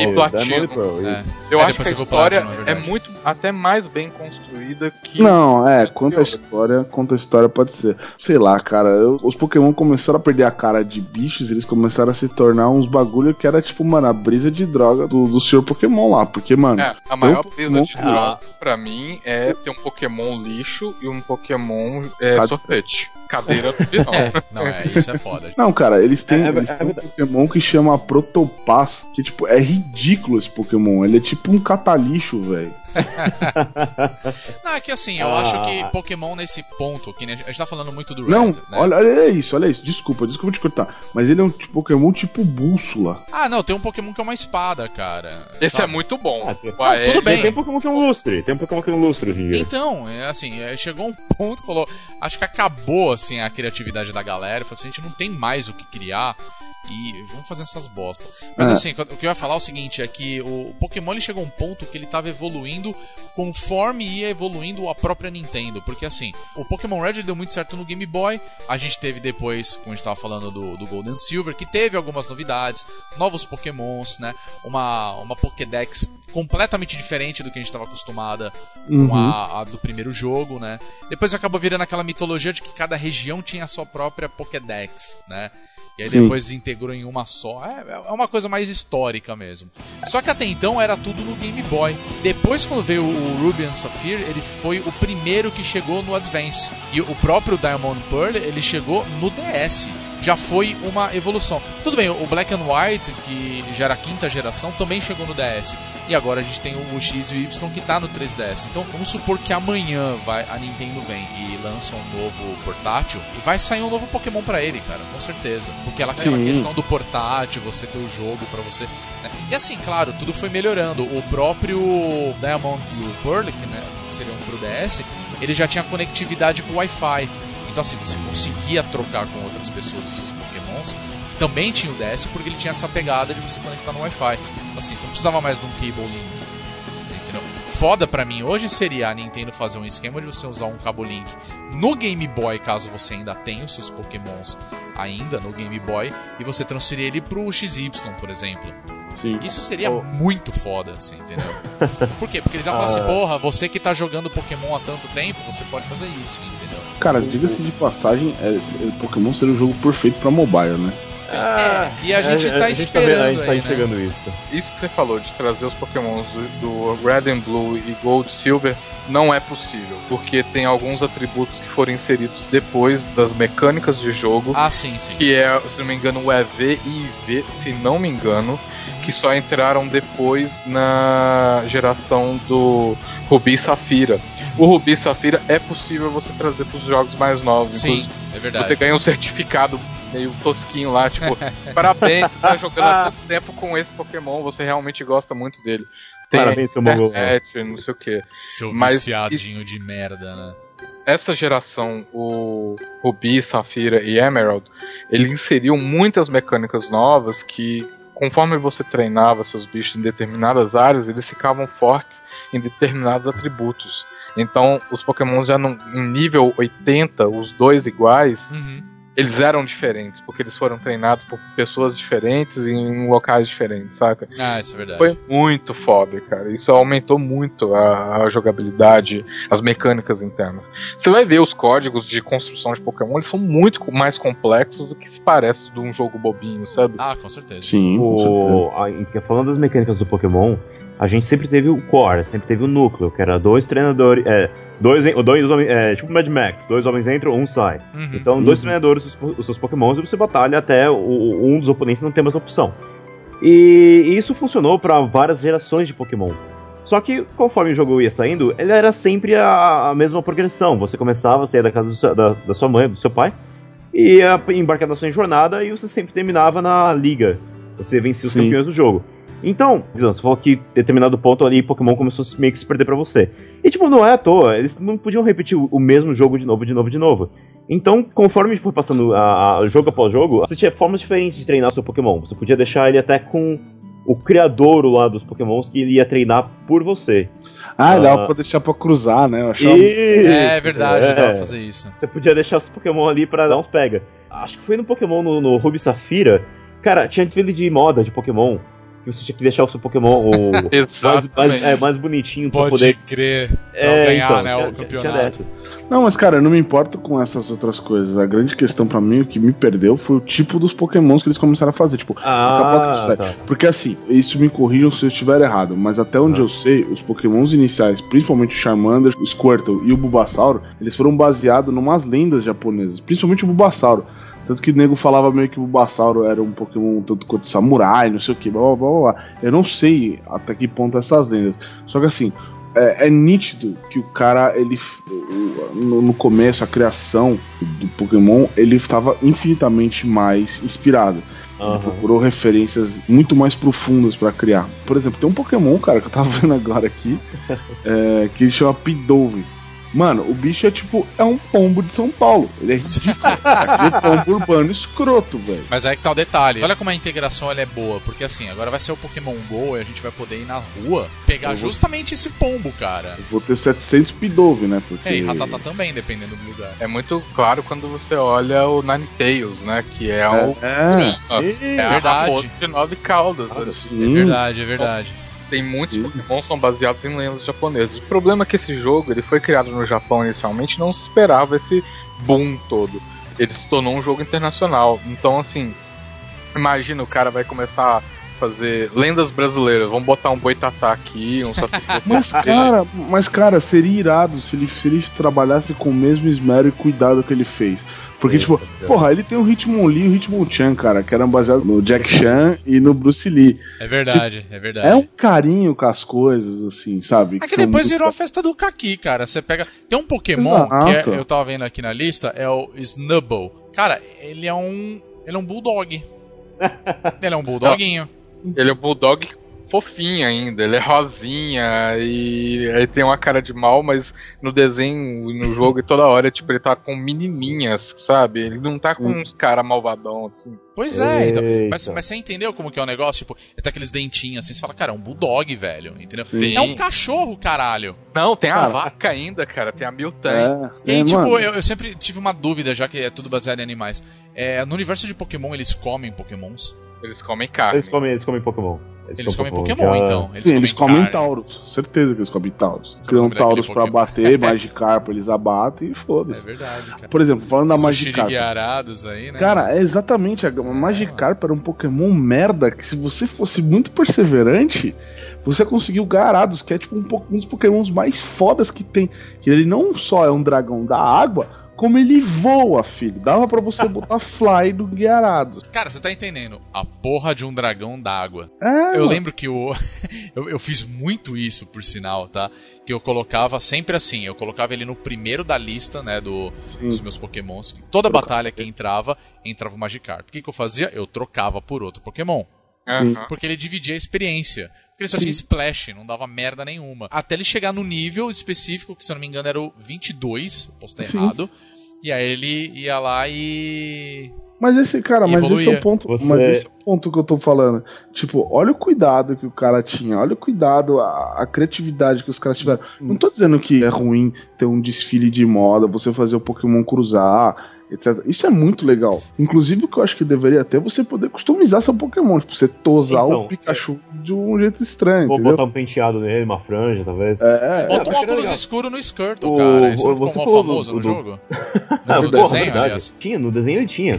E Platino. Diamond Pearl, É. Eu É, acho que a história Platinum, é é verdade. muito, até mais bem construída que. Não, é, quanto a história, quanto a história pode ser. Sei lá, cara, eu- os Pokémon começaram a perder a cara de bichos, eles começaram a se tornar uns bagulho que era tipo, mano, a brisa de droga do, do senhor Pokémon lá. Porque, mano, É, a maior brisa de Ah. droga pra mim é ter um Pokémon lixo e um Pokémon é, sorvete. Cadeira do. É, não, é, isso é foda. Não, cara, eles têm, É, é- eles é têm um. Pokémon que chama Protopass, que tipo, é ridículo esse Pokémon. Ele é tipo um catalixo, velho. Não, é que assim, eu Ah. acho que Pokémon nesse ponto, que a gente tá falando muito do Red, Não, né? olha, olha isso, olha isso. Desculpa, desculpa te cortar. Mas ele é um tipo, Pokémon tipo bússola. Ah, não, tem um Pokémon que é uma espada, cara. Esse sabe? é muito bom. Ah, tem- O Aéreo- tudo bem. Tem Pokémon que é um lustre, tem Pokémon que é um lustre hoje em dia. Então, é assim, é, chegou um ponto, falou, acho que acabou assim a criatividade da galera, falou assim, a gente não tem mais o que criar e vamos fazer essas bostas. Mas É. assim, o que eu ia falar é o seguinte, é que o Pokémon ele chegou a um ponto que ele tava evoluindo conforme ia evoluindo a própria Nintendo, porque assim, o Pokémon Red deu muito certo no Game Boy, a gente teve depois, como a gente tava falando do, do Golden Silver, que teve algumas novidades, novos Pokémons, né, uma, uma Pokédex completamente diferente do que a gente estava acostumada com a, a do primeiro jogo, né? Depois acabou virando aquela mitologia de que cada região tinha a sua própria Pokédex, né? E aí Sim. depois integrou em uma só. É, é uma coisa mais histórica mesmo. Só que até então era tudo no Game Boy. Depois, quando veio o Ruby and Sapphire, ele foi o primeiro que chegou no Advance. E o próprio Diamond Pearl, ele chegou no DS. Já foi uma evolução. Tudo bem, o Black and White, que já era a quinta geração, também chegou no DS. E agora a gente tem o X e o Y que tá no 3DS. Então vamos supor que amanhã vai, a Nintendo vem e lança um novo portátil e vai sair um novo Pokémon pra ele, cara, com certeza. Porque ela tem a questão do portátil, você ter o jogo pra você. né? E assim, claro, tudo foi melhorando. O próprio Diamond e o Pearl, que, né, seriam pro DS, ele já tinha conectividade com o Wi-Fi. Então assim, você conseguia trocar com outras pessoas os seus Pokémons. Também tinha o DS porque ele tinha essa pegada de você conectar no Wi-Fi. Assim, você não precisava mais de um cable link. Você entendeu? Foda pra mim hoje seria a Nintendo fazer um esquema de você usar um cabo link no Game Boy, caso você ainda tenha os seus Pokémons ainda no Game Boy, e você transferir ele pro XY, por exemplo. Sim. Isso seria Oh. muito foda, assim, entendeu? Por quê? Porque eles iam falar assim, Ah. porra, você que tá jogando Pokémon há tanto tempo, você pode fazer isso, entendeu? Cara, diga-se de passagem, é, é, Pokémon seria o jogo perfeito pra mobile, né? É, e a gente tá vendo- esperando A gente tá aí, né? enxergando isso. Isso que você falou de trazer os pokémons do, do Red and Blue e Gold Silver não é possível, porque tem alguns atributos que foram inseridos depois das mecânicas de jogo, Ah, sim, sim. que é, se não me engano, o EV e IV, se não me engano, que só entraram depois na geração do Rubi e Safira. O Rubi e Safira é possível você trazer para os jogos mais novos. Sim, é verdade. Você ganha um certificado meio tosquinho lá, tipo, parabéns, você tá jogando há tanto tempo com esse Pokémon, você realmente gosta muito dele. Tem Parabéns, seu internet, não sei o que. Seu Mas viciadinho de merda, né? Essa geração, o Ruby, Safira e Emerald, ele inseriu muitas mecânicas novas que, conforme você treinava seus bichos em determinadas áreas, eles ficavam fortes em determinados atributos. Então, os Pokémon já não, em nível 80, os dois iguais, Uhum. Eles eram diferentes, porque eles foram treinados por pessoas diferentes e em locais diferentes, saca? Ah, isso é verdade. Foi muito foda, cara. Isso aumentou muito a, a jogabilidade, as mecânicas internas. Você vai ver os códigos de construção de Pokémon, eles são muito mais complexos do que se parece de um jogo bobinho, sabe? Ah, com certeza. Sim, com certeza. O, a, em- falando das mecânicas do Pokémon, a gente sempre teve o core, sempre teve o núcleo, que era dois treinadores. É, dois, dois homens. É, tipo Mad Max, dois homens entram, um sai. Uhum. Então, dois treinadores, os, os seus Pokémons, e você batalha até o- um dos oponentes não ter mais opção. E, e isso funcionou para várias gerações de Pokémon. Só que, conforme o jogo ia saindo, ele era sempre a, a mesma progressão. Você começava a sair da casa do seu- da, da sua mãe, do seu pai, e ia embarcar na sua jornada, e você sempre terminava na liga. Você vencia os Sim. campeões do jogo. Então, você falou que em determinado ponto ali Pokémon começou a se- meio que se perder pra você. E tipo, não é à toa, eles não podiam repetir o, mesmo jogo de novo, de novo, de novo. Então, conforme foi passando a, a- jogo após jogo, você tinha formas diferentes de treinar seu Pokémon. Você podia deixar ele até com o criador lá dos Pokémons que ele ia treinar por você. Ah, Ah. dava pra deixar pra cruzar, né? Eu achava... É verdade, É. dá pra fazer isso. Você podia deixar os Pokémon ali pra dar uns pega. Acho que foi no Pokémon no, no Ruby Safira. Cara, tinha desfile de moda de Pokémon. Que você tinha que deixar o seu Pokémon o mais, mais, é, mais bonitinho pra Pode poder crer. é, ganhar, então, né, tinha- o campeonato. Não, mas cara, eu não me importo com essas outras coisas. A grande questão pra mim, o que me perdeu, foi o tipo dos pokémons que eles começaram a fazer. Tipo, Ah, tá. Porque assim, isso me corrijam se eu estiver errado, mas até onde Ah. eu sei, os pokémons iniciais, principalmente o Charmander, o Squirtle e o Bulbasauro, eles foram baseados em umas lendas japonesas, principalmente o Bulbasauro. Tanto que o nego falava meio que o Bulbasauro era um pokémon tanto quanto samurai, não sei o que, blá blá blá blá. Eu não sei até que ponto essas lendas. Só que assim, é, é nítido que o cara, ele no, no começo, a criação do Pokémon, ele estava infinitamente mais inspirado. Ele Aham. procurou referências muito mais profundas pra criar. Por exemplo, tem um Pokémon, cara, que eu tava vendo agora aqui, é, que ele chama Pidove. Mano, o bicho é tipo, é um pombo de São Paulo. Ele é ridículo. é um pombo urbano escroto, velho. Mas aí que tá o detalhe. Olha como a integração ela é boa. Porque assim, agora vai ser o Pokémon GO e a gente vai poder ir na rua pegar vou- justamente esse pombo, cara. Eu vou ter 700 Pidove, né? Porque... É, e Ratata também, dependendo do lugar. É muito claro quando você olha o Ninetales, né? Que é, o. É, Ah, Ih, é a verdade. de nove caudas. é, né? sim. É verdade, é verdade. Tem muitos Sim. Pokémon que são baseados em lendas japonesas. O problema é que esse jogo ele foi criado no Japão inicialmente não se esperava esse boom todo. Ele se tornou um jogo internacional. Então, assim, imagina o cara vai começar a fazer lendas brasileiras. Vamos botar um boitatá aqui, um. Mas, cara, mas, cara, seria irado se ele, se ele trabalhasse com o mesmo esmero e cuidado que ele fez. Porque, tipo, porra, ele tem o Hitmonlee e o Hitmonchan, cara, que eram baseados no Jack Chan e no Bruce Lee. É verdade, é verdade. É um carinho com as coisas, assim, sabe? É que são depois muito- virou a festa do Kaki, cara. Você pega. Tem um Pokémon que Exato. é- eu tava vendo aqui na lista, é o Snubble. Cara, ele é um. Ele é um Bulldog. ele é um Bulldoguinho. Ele é um bulldog fofinho ainda, ele é rosinha e aí tem uma cara de mal, mas no desenho e no jogo e toda hora, tipo, ele tá com menininhas, sabe? Ele não tá com Sim. uns cara malvadão, assim. Pois é, então. Mas, mas você entendeu como que é o negócio? Tipo, ele tem aqueles dentinhos assim, você fala, cara, é um Bulldog, velho. Entendeu? Sim. É um cachorro, caralho. Não, tem a Cara. vaca ainda, cara, tem a Miltank. É, E aí, é, tipo, eu, eu sempre tive uma dúvida, já que é tudo baseado em animais. É, no universo de Pokémon, eles comem Pokémons? Eles comem carne. Eles comem, eles comem Pokémon. Eles são comem Pokémon, já- então. Sim, eles comem carne. Tauros. Certeza que eles comem Tauros. Eu Criam Tauros pra Pokémon. bater, Magikarp eles abatem e É foda-se. verdade, cara. Por exemplo, falando da Sushi de Magikarp. guiarados aí, né? Cara, é exatamente. A Magikarp era um Pokémon merda que se você fosse muito perseverante, você conseguiu Garados, que é tipo um, um dos Pokémons mais fodas que tem. Que ele não só é um dragão da água, como ele voa, filho. Dava pra você botar Fly do Gyarados. Cara, você tá entendendo? A porra de um dragão d'água. É, Eu mano. lembro que o. eu, eu fiz muito isso, por sinal, tá? Que eu colocava sempre assim, eu colocava ele no primeiro da lista, né, do, Sim. dos meus pokémons. Toda batalha que entrava, entrava o Magikarp. O que, que eu fazia? Eu trocava por outro pokémon. Aham. Porque ele dividia a experiência. Porque ele só tinha splash, não dava merda nenhuma. Até ele chegar no nível específico, que se eu não me engano era o 22, posso estar Sim. errado. E aí ele ia lá e. Mas esse, cara, mas esse é o ponto. Você- Mas esse é o ponto que eu tô falando. Tipo, olha o cuidado que o cara tinha, olha o cuidado, a, a criatividade que os caras tiveram. Não tô dizendo que é ruim ter um desfile de moda, você fazer o Pokémon cruzar, etc. Isso é muito legal. Inclusive, o que eu acho que deveria ter é você poder customizar seu Pokémon. Tipo, você tosar Então, o Pikachu de um jeito estranho, Vou botar um penteado nele, uma franja, talvez. É, Bota um é óculos legal. escuro no Skirtle, O- cara. Isso não você ficou do- famoso no do- jogo? Ah, no desenho, verdade. aliás. Tinha, no desenho ele tinha.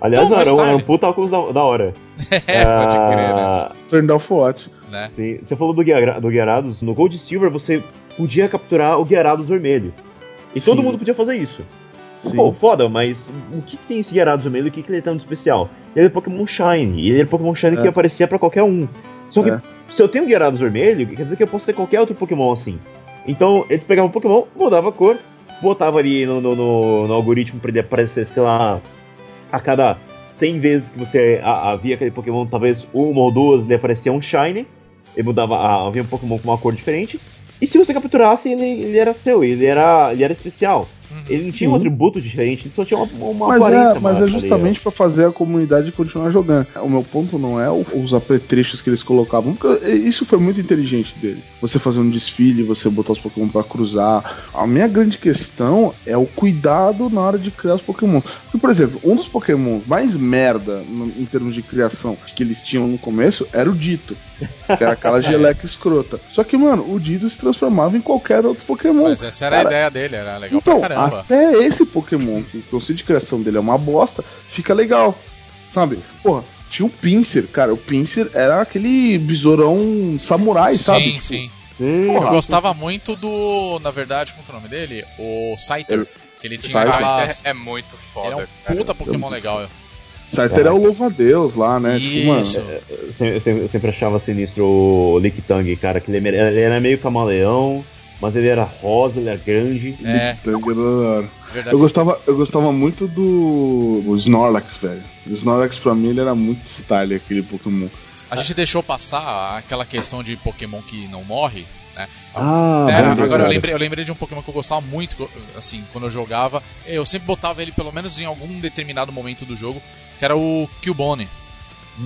Aliás, Então, era, um, tá, era um puta óculos da, da hora. É, pode crer, né? Ah, Turn off what? né? Sim, você falou do, Guiara- do Gyarados. No Gold e Silver você podia capturar o Gyarados vermelho. E todo Sim. mundo podia fazer isso. Sim. Pô, foda, mas o que, que tem esse Gyarados vermelho? O que, que ele tem de especial? Ele é Pokémon Shine. E ele é Pokémon Shine É. que aparecia pra qualquer um. Só que É. se eu tenho o Gyarados vermelho, quer dizer que eu posso ter qualquer outro Pokémon assim. Então eles pegavam o Pokémon, mudavam a cor, botava ali no, no, no- no algoritmo pra ele aparecer, sei lá, a cada 100 vezes que você havia aquele Pokémon, talvez uma ou duas, ele aparecia um Shine. Ele mudava, havia um Pokémon com uma cor diferente. E se você capturasse, ele, ele era seu, ele era, ele era especial. Ele não tinha um Sim. atributo diferente, ele só tinha uma, uma Mas aparência. é, mas é mais justamente pra fazer a comunidade continuar jogando. O meu ponto não é os apetrechos que eles colocavam, porque isso foi muito inteligente dele. Você fazer um desfile, você botar os Pokémon pra cruzar. A minha grande questão é o cuidado na hora de criar os Pokémon. Porque, por exemplo, um dos Pokémon mais merda no- em termos de criação que eles tinham no começo era o Dito. Que era aquela geleca escrota. Só que, mano, o Dito se transformava em qualquer outro Pokémon. Mas essa era a Cara, ideia dele, era legal então, pra caramba. Até esse Pokémon, que o conceito de criação dele é uma bosta, fica legal. Sabe? Porra, tinha o Pinsir, cara. O Pinsir era aquele besourão samurai, sabe? sim, Tipo, sim. Sim, Eu gostava muito do. Na verdade, como que é o nome dele? O Scyther. Que ele tinha Scyther. aquelas. É, é muito Ele é foda. um puta Pokémon legal. Scyther é o louva-a-deus lá, né? Tipo, mano, Isso. Eu sempre, eu sempre- achava sinistro o Lickitung, cara, que ele, ele era meio camaleão, mas ele era rosa, ele era grande. É, da hora. verdade. Eu gostava, eu gostava muito do o Snorlax, velho. O Snorlax pra mim ele era muito style, aquele Pokémon. A gente deixou passar aquela questão de Pokémon que não morre, né? Ah, É, verdade. agora eu lembrei, eu lembrei de um Pokémon que eu gostava muito, assim, quando eu jogava. Eu sempre botava ele pelo menos em algum determinado momento do jogo, que era o Cubone.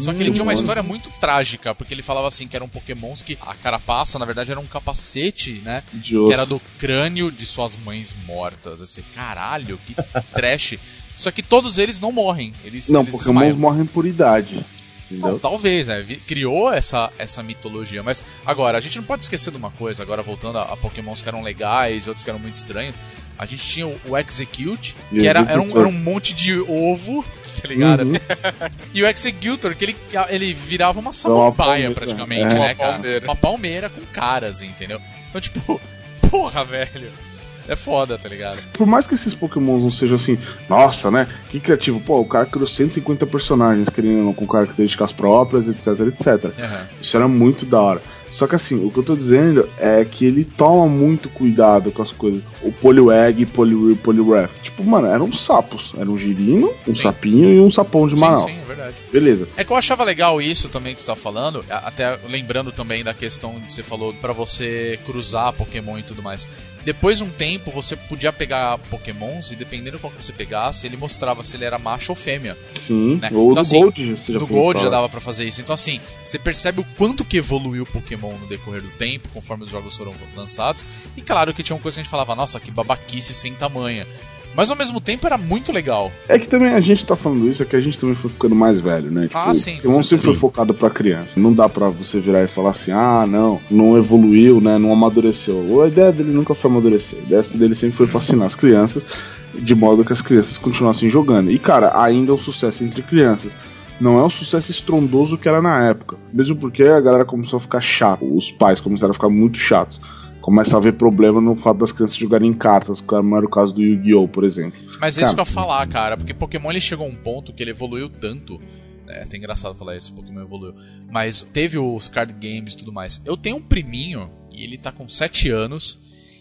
Só que ele tinha uma história muito trágica, porque ele falava assim que eram pokémons que a carapaça, na verdade, era um capacete, né? Que era do crânio de suas mães mortas. Assim, caralho, que trash. Só que todos eles não morrem. Eles, Não, eles Pokémon desmaiam. morrem por idade. Entendeu? talvez, né? Criou essa, essa mitologia. Mas agora, a gente não pode esquecer de uma coisa, agora voltando a, a Pokémons que eram legais e outros que eram muito estranhos. A gente tinha o, o Execute, que era, era, um, era um monte de ovo, tá ligado? Uhum. E o Executor, que ele, ele virava uma uma samambaia praticamente, é. né, Uma cara? palmeira. Uma palmeira com caras, entendeu? Então, tipo, porra, velho. É foda, tá ligado? Por mais que esses pokémons não sejam assim, nossa, né? Que criativo. Pô, o cara criou 150 personagens, querendo com características próprias, etc, etc. Aham. Isso era muito da hora. Só que assim, o que eu tô dizendo é que ele toma muito cuidado com as coisas. O Poliwag e Poliwrath. Tipo, mano, eram sapos. Era um girino, um Sim. sapinho e um sapão de Sim, Manaus. sim, é verdade. Beleza. É que eu achava legal isso também que você tá falando, até lembrando também da questão que você falou pra você cruzar Pokémon e tudo mais. Depois de um tempo, você podia pegar Pokémons e dependendo qual que você pegasse, ele mostrava se ele era macho ou fêmea. Sim. Né? Ou Então, do assim, Gold, você já no Gold já falar. dava pra fazer isso. Então assim, você percebe o quanto que evoluiu o Pokémon no decorrer do tempo, conforme os jogos foram lançados. E claro que tinha uma coisa que a gente falava, nossa, que babaquice sem tamanha. Mas ao mesmo tempo era muito legal. É que também a gente tá falando isso, é que a gente também foi ficando mais velho, né? Tipo, Ah, sim, Pokémon sempre foi focado pra criança. Não dá pra você virar e falar assim, ah, não, não evoluiu, né? Não amadureceu. A ideia dele nunca foi amadurecer. A ideia dele sempre foi fascinar as crianças, de modo que as crianças continuassem jogando. E, cara, ainda é um sucesso entre crianças. Não é um sucesso estrondoso que era na época. Mesmo porque a galera começou a ficar chata. Os pais começaram a ficar muito chatos. Começa a haver problema no fato das crianças jogarem cartas, como era o caso do Yu-Gi-Oh!, por exemplo. Mas é isso que eu ia falar, cara, porque Pokémon ele chegou a um ponto que ele evoluiu tanto. É até engraçado falar isso, Pokémon evoluiu. Mas teve os card games e tudo mais. Eu tenho um priminho, e ele tá com 7 anos.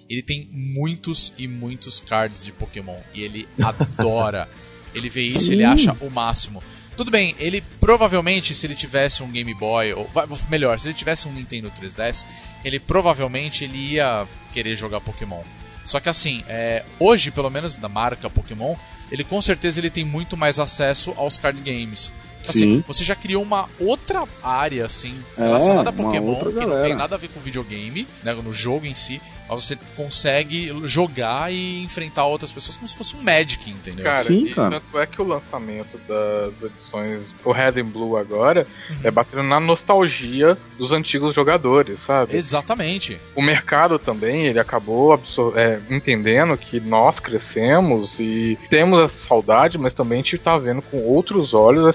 Ele tem muitos e muitos cards de Pokémon. E ele adora. ele vê isso, ele acha o máximo. Tudo bem, ele provavelmente, se ele tivesse um Game Boy, ou melhor, se ele tivesse um Nintendo 3DS, ele provavelmente ele ia querer jogar Pokémon. Só que assim, é, hoje, pelo menos da marca Pokémon, ele com certeza ele tem muito mais acesso aos card games. Assim, Sim. você já criou uma outra área assim É, relacionada a uma Pokémon que não tem nada a ver com videogame, né, no jogo em si, você consegue jogar e enfrentar outras pessoas como se fosse um Magic, entendeu? Cara, Sim, e cara. tanto é que o lançamento das edições, o Red and Blue agora, Uhum. é batendo na nostalgia dos antigos jogadores, sabe? Exatamente. O mercado também, ele acabou é, entendendo que nós crescemos e temos essa saudade, mas também a gente tá vendo com outros olhos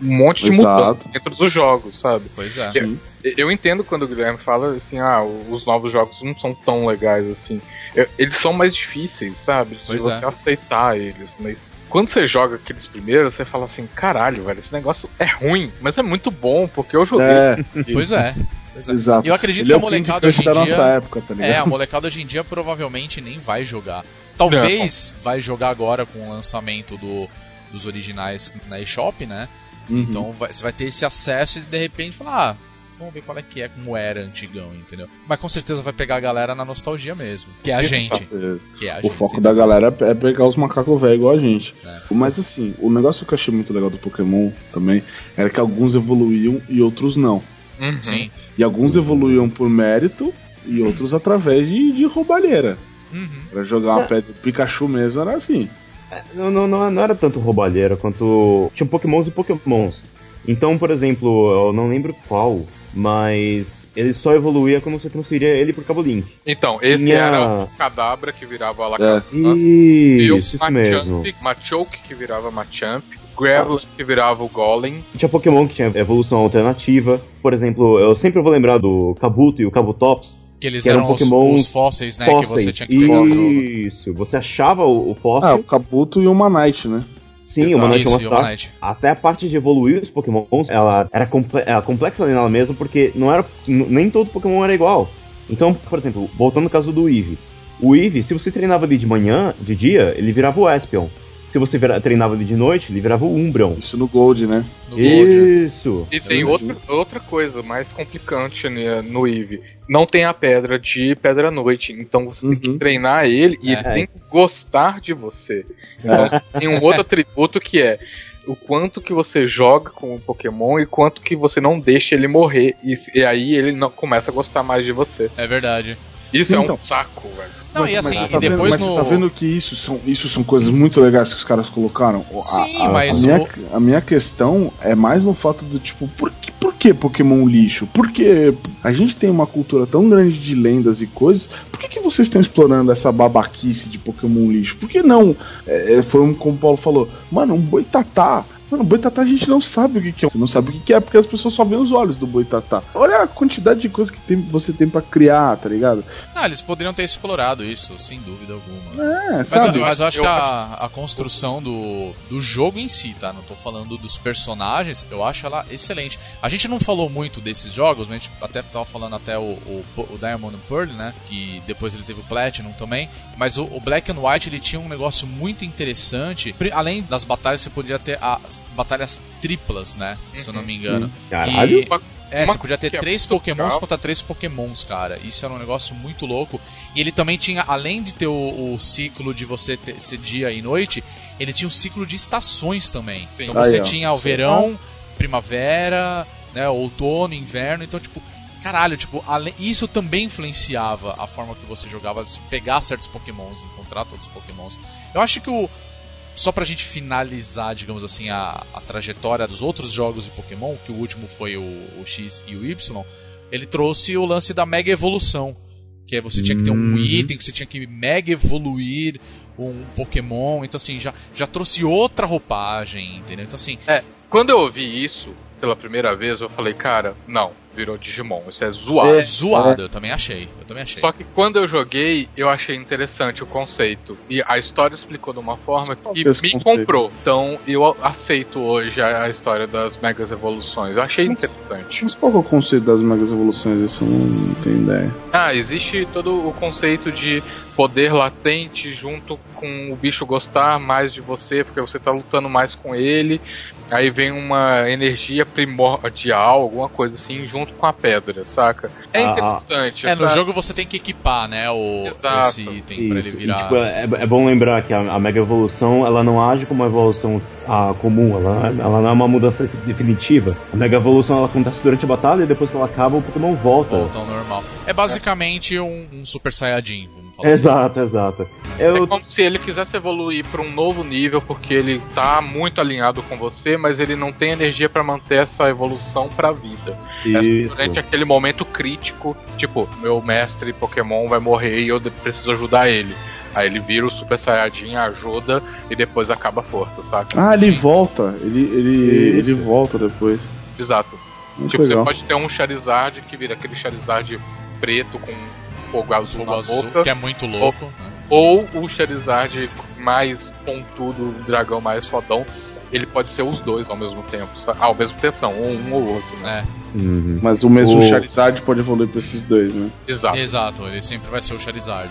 esse monte de Exato. mudanças dentro dos jogos, sabe? Pois é. Que- Eu entendo quando o Guilherme fala assim, ah, os novos jogos não são tão legais assim. Eu- Eles são mais difíceis, sabe? De Pois você é. aceitar eles, mas quando você joga aqueles primeiros, você fala assim, caralho, velho, esse negócio é ruim, mas é muito bom, porque eu joguei. É, Pois é. Pois é. exato. E eu acredito Ele que é a o Candy molecada hoje em da dia. nossa época, tá? É, a molecada hoje em dia provavelmente nem vai jogar. Talvez vai jogar agora com o lançamento do, dos originais na eShop, né? Uhum. Então vai- você vai ter esse acesso e de repente falar, ah, vamos ver qual é que é, como era antigão, entendeu? Mas com certeza vai pegar a galera na nostalgia mesmo. Que é a gente. É. Que é a O gente. foco sem da galera é pegar os macacos velhos igual a gente. É. Mas assim, o negócio que eu achei muito legal do Pokémon também era que alguns evoluíam e outros não. Uhum. Sim. E alguns evoluíam por mérito e outros através de, de roubalheira. Uhum. Pra jogar uma pedra Pikachu mesmo era assim. Não, não, não, não era tanto roubalheira quanto. Tinha Pokémons e Pokémons. Então, por exemplo, eu não lembro qual, mas ele só evoluía quando você transferia ele pro cabo Link. Então, esse Tinha- era o Cadabra que virava É. Alakazam. E o Isso, isso mesmo. Machamp, Machoke que virava Machamp. Graveler que virava o Golem. Tinha Pokémon que tinha evolução alternativa. Por exemplo, eu sempre vou lembrar do Kabuto e o Kabutops. Que eles Que eram eram os, Pokémons os fósseis, né? Que você fósseis. tinha que pegar no jogo. Isso, você achava o, o fóssil. Ah, o Kabuto e o Manite, né? Sim, uma noite Isso, uma e o. Manite. Até a parte de evoluir os Pokémons, ela era comple ela complexa nela mesma, porque não era, nem todo Pokémon era igual. Então, por exemplo, voltando no caso do Eevee. O Eevee, se você treinava ele de manhã, de dia, ele virava o Espion. Se você vira- treinava ele de noite, ele virava o Umbreon. Isso no Gold, né? No Gold. né? Isso. E tem outra, outra coisa mais complicante né, no Eve. Não tem a pedra de pedra noite. Então você tem que Uhum. treinar ele e É. ele tem que gostar de você. Então É. tem um outro atributo que é o quanto que você joga com o Pokémon e quanto que você não deixa ele morrer. E, e aí ele não começa a gostar mais de você. É verdade. Isso é Então. um saco, velho. Não, e assim, Mas e depois vendo, no. mas tá vendo que isso são, isso são coisas muito legais que os caras colocaram? A- Sim, a, mas a minha, o- a minha questão é mais no fato do tipo, por que, por que Pokémon lixo? Porque a gente tem uma cultura tão grande de lendas e coisas, por que, que vocês estão explorando essa babaquice de Pokémon lixo? Por que não? É, é, foi como o Paulo falou, mano, um boitatá. Mano, boitatá a gente não sabe o que, que é. Você não sabe o que, que é porque as pessoas só veem os olhos do boitatá. Olha a quantidade de coisas que tem- você tem pra criar, tá ligado? Ah, eles poderiam ter explorado isso, sem dúvida alguma. É, Mas, sabe? eu, mas eu acho Eu- que a, a construção do, do jogo em si, tá? Não tô falando dos personagens, eu acho ela excelente. A gente não falou muito desses jogos, mas a gente até tava falando até o, o, o Diamond and Pearl, né? Que depois ele teve o Platinum também. Mas o, o Black and White ele tinha um negócio muito interessante. Além das batalhas, você podia ter as batalhas triplas, né? Se eu não me engano. Caralho. E- Uma- é, Uma você podia ter é três pokémons legal. contra três pokémons, cara. Isso era um negócio muito louco. E ele também tinha, além de ter o, o ciclo de você ter, ser dia e noite, ele tinha um ciclo de estações também. Sim. Então você Aí, tinha o verão, primavera, né, outono, inverno. Então, tipo, caralho, tipo, além, isso também influenciava a forma que você jogava, se pegar certos pokémons, encontrar todos os pokémons. Eu acho que o. Só pra gente finalizar, digamos assim, a, a trajetória dos outros jogos de Pokémon, que o último foi o, o X e o Y, ele trouxe o lance da Mega Evolução. Que é você tinha que ter um item, que você tinha que mega evoluir um Pokémon. Então, assim, já, já trouxe outra roupagem, entendeu? Então, assim, É, quando eu ouvi isso pela primeira vez, eu falei, cara, não, virou Digimon, isso é zoado. é zoado, eu também achei. Eu também achei. Só que quando eu joguei, eu achei interessante o conceito. E a história explicou de uma forma Qual que é me conceito? comprou. Então eu aceito hoje a, a história das megas evoluções. Eu achei interessante. Mas qual é o conceito das megas evoluções? Isso eu não tenho ideia. Ah, existe todo o conceito de poder latente junto com o bicho gostar mais de você, porque você tá lutando mais com ele. Aí vem uma energia primordial, alguma coisa assim, junto com a pedra, saca? É Ah, interessante. É, no essa- jogo você tem que equipar, né, o, Exato. esse item pra ele Isso, e, virar. tipo, é, é bom lembrar que a, a Mega Evolução ela não age como uma evolução ah, comum, ela, ela não é uma mudança definitiva. A Mega Evolução ela acontece durante a batalha e depois que ela acaba o Pokémon volta. Volta ao normal. É basicamente um, um Super Saiyajin, assim. Exato, exato. É Eu, como se ele quisesse evoluir para um novo nível, porque ele tá muito alinhado com você, mas ele não tem energia para manter essa evolução pra vida. É isso. durante aquele momento crítico, tipo, meu mestre Pokémon vai morrer e eu preciso ajudar ele. Aí ele vira o Super Saiyajin, ajuda e depois acaba a força, saca? Ah, ele Sim. volta. Ele, ele, Isso. ele volta depois. Exato. Muito tipo, legal. você pode ter um Charizard que vira aquele Charizard preto com fogo azul Fogo na azul, boca. que é muito louco. né? Ou o Charizard mais pontudo, o dragão mais fodão. Ele pode ser os dois ao mesmo tempo. Ah, ao mesmo tempo não, um, um ou outro, né? É, Uhum. Mas o mesmo O- Charizard pode evoluir pra esses dois, né? Exato. exato, ele sempre vai ser o Charizard.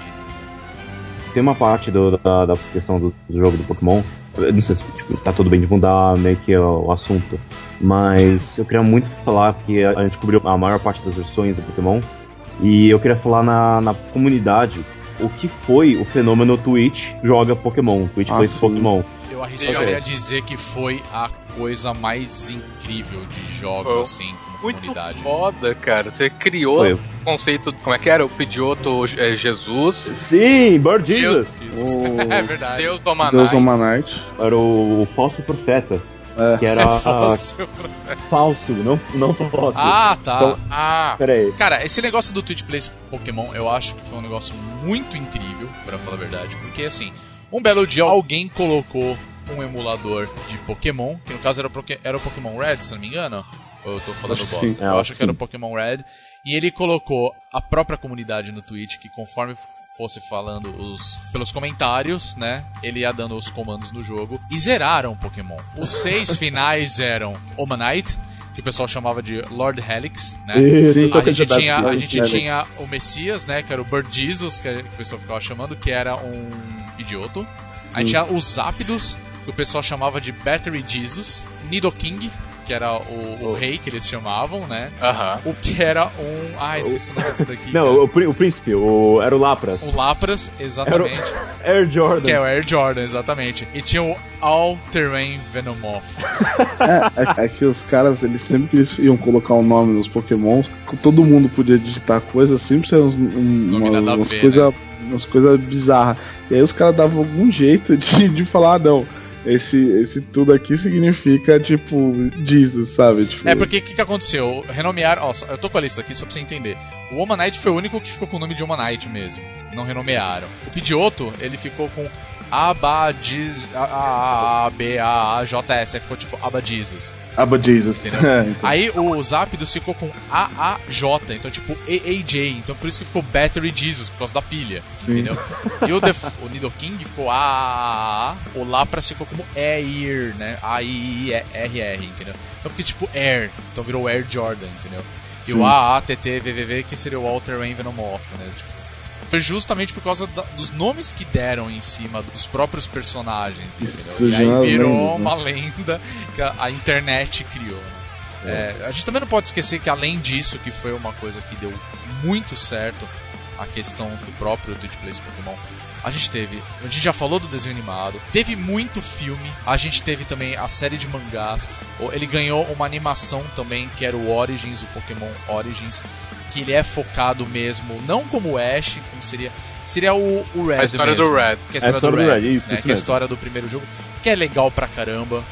Tem uma parte do- da, da questão do, do jogo do Pokémon. eu Não sei se tipo, tá tudo bem de mudar meio que o, o assunto. Mas eu queria muito falar que a, a gente cobriu a maior parte das versões do Pokémon. E eu queria falar na, na comunidade o que foi o fenômeno Twitch joga Pokémon, Twitch Ah, plays sim. Pokémon. Eu arriscaria a dizer que foi a coisa mais incrível de jogo, Foi assim, como Muito comunidade. foda, cara. Você criou Foi. o conceito. Como é que era? O Pidioto é, Jesus, Sim, Bird Jesus! Isso. O- é verdade. Deus Deus Omanai. Omanite. Era o, o falso profeta, É. que era Falso. falso, não, não falso. Ah, tá. Então- Ah, Pera aí. Cara, esse negócio do Twitch Plays Pokémon, eu acho que foi um negócio muito incrível, pra falar a verdade, porque assim, um belo dia alguém colocou um emulador de Pokémon, que no caso era o, Poké- era o Pokémon Red, se não me engano. Ou eu tô falando bosta? sim. Eu É, acho que era o sim. Pokémon Red. E ele colocou a própria comunidade no Twitch, que conforme fosse falando os pelos comentários, né? Ele ia dando os comandos no jogo e zeraram o Pokémon. Os seis finais eram Omanite, que o pessoal chamava de Lord Helix, né? A gente, tinha, a gente tinha o Messias, né? Que era o Bird Jesus, que o pessoal ficava chamando, que era um idioto. Aí tinha os Zapdos, que o pessoal chamava de Battery Jesus. Nidoking, que era o, o rei que eles chamavam, né? aham. O que era um. Ah, esqueci o nome desse daqui. Não, o, o príncipe, o, era o Lapras. O Lapras, exatamente. Air Jordan. Que é o Air Jordan, exatamente. E tinha o All Terrain Venomoth. É, é, é que os caras, eles sempre iam colocar o nome nos Pokémons, todo mundo podia digitar coisas, sempre ser uns, um, Nome umas, a umas coisas umas coisas bizarras. E aí os caras davam algum jeito de, de falar, ah, não, esse, esse tudo aqui significa, tipo, Jesus, sabe? Tipo, É porque o que, que aconteceu? Renomearam. Ó, eu tô com a lista aqui só pra você entender. O Omanite foi o único que ficou com o nome de Omanite mesmo. Não renomearam. O Pidgeotto, ele ficou com Abadiz. A-B-A-J-S. Aí ficou tipo Abadizes. Entendeu? É, então. Aí o Zapdos ficou com A-A-J. Então, tipo, E-A-J. Então por isso que ficou Battery Jesus, por causa da pilha. Sim. Entendeu? E o, Def, o Nidoking ficou A-A-A. O Lapras ficou como Air, né? A-I-I-R-R, entendeu? Então porque tipo Air. Então virou Air Jordan, entendeu? E Sim. o A-A-T-T-V-V-V que seria o Walter Rain Venomoth, né? Tipo, foi justamente por causa da- dos nomes que deram em cima dos próprios personagens? E já é aí virou né? uma lenda que a, a internet criou, né? É, a gente também não pode esquecer que além disso, que foi uma coisa que deu muito certo, a questão do próprio Twitch Plays Pokémon, a gente teve, a gente já falou do desenho animado, teve muito filme, a gente teve também a série de mangás, ele ganhou uma animação também, que era o Origins, o Pokémon Origins, que ele é focado mesmo, não como o Ash, como seria. Seria o, o Red A história mesmo, do Red. Que é a história, do Red, isso, né, isso que é a história do primeiro jogo, que é legal pra caramba.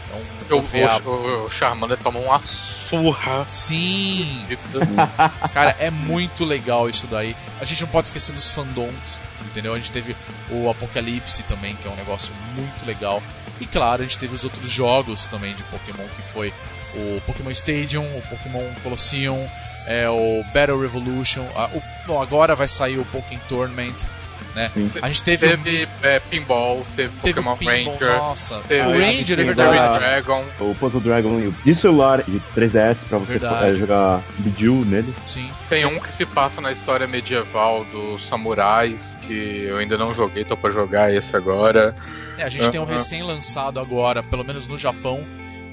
Então, O, a- o, o, Charmander toma uma surra. Sim, Cara, é muito legal isso daí. A gente não pode esquecer dos fandoms, entendeu? A gente teve o Apocalipse também, que é um negócio muito legal. E claro, a gente teve os outros jogos também de Pokémon, que foi o Pokémon Stadium, o Pokémon Colosseum, é, o Battle Revolution. a- o- bom, agora vai sair o Pokémon Tournament, né? A gente teve, Teve o, é, Pinball, teve, teve Pokémon Pinball, Ranger, nossa, teve o Ranger, é verdade. Dragon. O Puzzle Dragon e o de celular e 3DS pra você Verdade. eh, jogar Bidil nele. Sim. Tem um que se passa na história medieval dos samurais, que eu ainda não joguei, tô pra jogar esse agora. É, a gente tem um recém-lançado agora, pelo menos no Japão,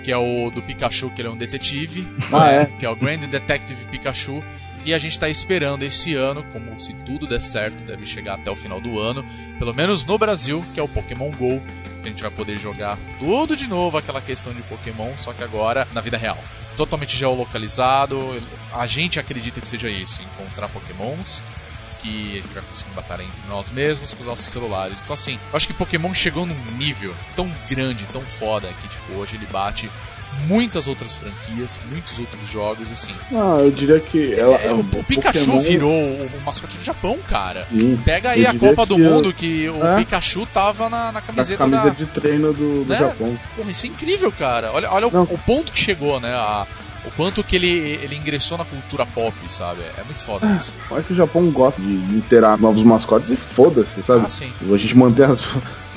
que é o do Pikachu, que ele é um detetive. Ah, né, é? Que é o Grand Detective Pikachu. E a gente tá esperando esse ano, como se tudo der certo, deve chegar até o final do ano, pelo menos no Brasil, que é o Pokémon GO. A gente vai poder jogar tudo de novo, aquela questão de Pokémon, só que agora na vida real. Totalmente geolocalizado. A gente acredita que seja isso, encontrar Pokémons que a gente vai conseguir batalhar entre nós mesmos com os nossos celulares. Então, assim, eu acho que Pokémon chegou num nível tão grande, tão foda, que, tipo, hoje ele bate muitas outras franquias, muitos outros jogos, assim. Ah, eu diria que ela, É, o, o Pikachu Pokémon- virou o, o mascote do Japão, cara. Sim. Pega aí a Copa do que eu- Mundo, que o É. Pikachu tava na, na Na camiseta camisa da... de treino do, do Né? Japão. Porra, isso é incrível, cara. Olha, olha o, o ponto que chegou, né? A- o quanto que ele, ele ingressou na cultura pop, sabe? É muito foda isso. Olha que o Japão gosta de interar novos mascotes e foda-se, sabe? Ah, sim. A gente mantém as,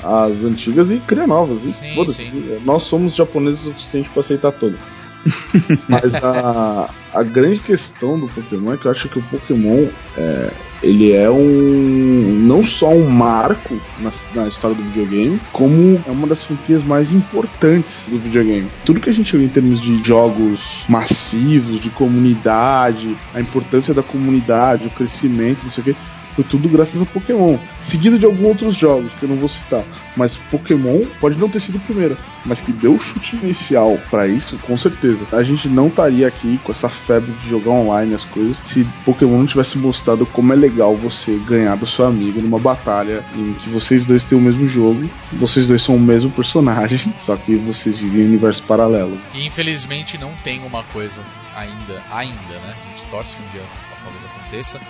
as antigas e cria novas. E Sim, sim. Nós somos japoneses o suficiente pra aceitar tudo. Mas a, a grande questão do Pokémon é que eu acho que o Pokémon é, ele é um não só um marco na, na história do videogame, como é uma das franquias mais importantes do videogame. Tudo que a gente vê em termos de jogos massivos, de comunidade, a importância da comunidade, o crescimento, não sei o que, foi tudo graças a Pokémon. Seguido de alguns outros jogos que eu não vou citar. Mas Pokémon pode não ter sido o primeiro, mas que deu o chute inicial pra isso, com certeza. A gente não estaria aqui com essa febre de jogar online as coisas se Pokémon não tivesse mostrado como é legal você ganhar do seu amigo numa batalha em que vocês dois têm o mesmo jogo, vocês dois são o mesmo personagem, só que vocês vivem em universos paralelos. E infelizmente não tem uma coisa ainda, ainda, né? A gente torce um dia talvez aconteça,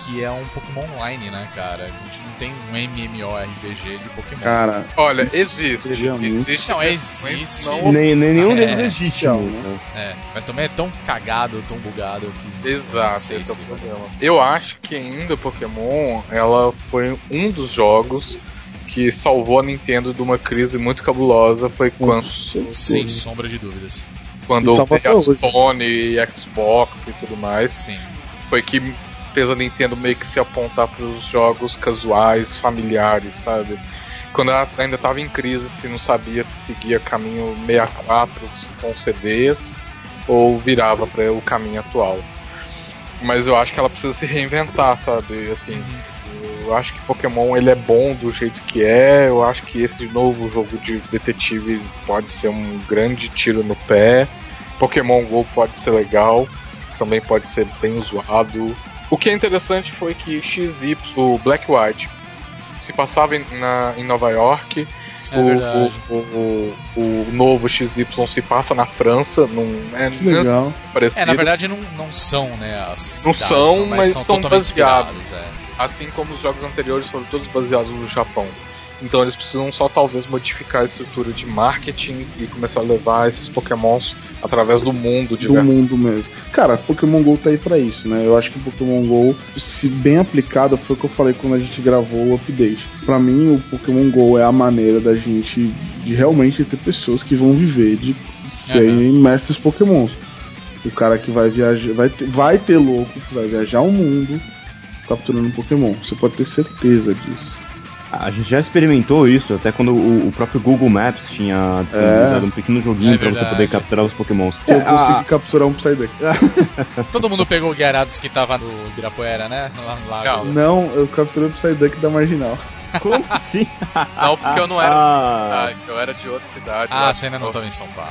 que é um Pokémon Online, né, cara? A gente não tem um MMORPG de Pokémon. Cara, Olha, existe. existe Não, existe. não Nem, nem nenhum É, deles existe, né? É, mas também é tão cagado, tão bugado que. Exato, sei esse é o problema. Eu acho que ainda Pokémon, ela foi um dos jogos que salvou a Nintendo de uma crise muito cabulosa. Foi quando, Sem sombra de dúvidas. quando E até a. Sony e Xbox e tudo mais. Sim. Foi que fez a Nintendo meio que se apontar para os jogos casuais, familiares, sabe? Quando ela ainda estava em crise, se não sabia se seguia caminho 64 com CDs ou virava para o caminho atual. Mas eu acho que ela precisa se reinventar, sabe? Assim, eu acho que Pokémon ele é bom do jeito que é. Eu acho que esse novo jogo de detetive pode ser um grande tiro no pé. Pokémon Go pode ser legal, também pode ser bem usado. O que é interessante foi que XY, o Black White, se passava em, na, em Nova York. É o, o, o, o novo XY se passa na França, não é, que não é legal. parecido. É, na verdade não, não são, né? As Não cidades, são, mas, mas são são totalmente baseados. É. Assim como os jogos anteriores foram todos baseados no Japão. Então eles precisam só talvez modificar a estrutura de marketing e começar a levar esses pokémons através do mundo de do verdade. mundo mesmo. Cara, Pokémon GO tá aí pra isso, né? Eu acho que o Pokémon GO, se bem aplicado, foi o que eu falei quando a gente gravou o update. Pra mim, o Pokémon GO é a maneira da gente de realmente ter pessoas que vão viver de serem mestres Pokémons. O cara que vai viajar, vai ter, vai ter louco que vai viajar o mundo capturando Pokémon. Você pode ter certeza disso. A gente já experimentou isso, até quando o, o próprio Google Maps tinha disponibilizado um pequeno joguinho É pra você poder capturar os pokémons. Eu É, a- consegui capturar um Psyduck. Todo mundo pegou o Gyarados que tava no Ibirapuera, né? Lá no lago. Não. Não, eu capturei o Psyduck da Marginal. Como assim? Não, porque eu não era Ah. ah, eu era de outra cidade. Ah, eu- você ainda não tava em São Paulo.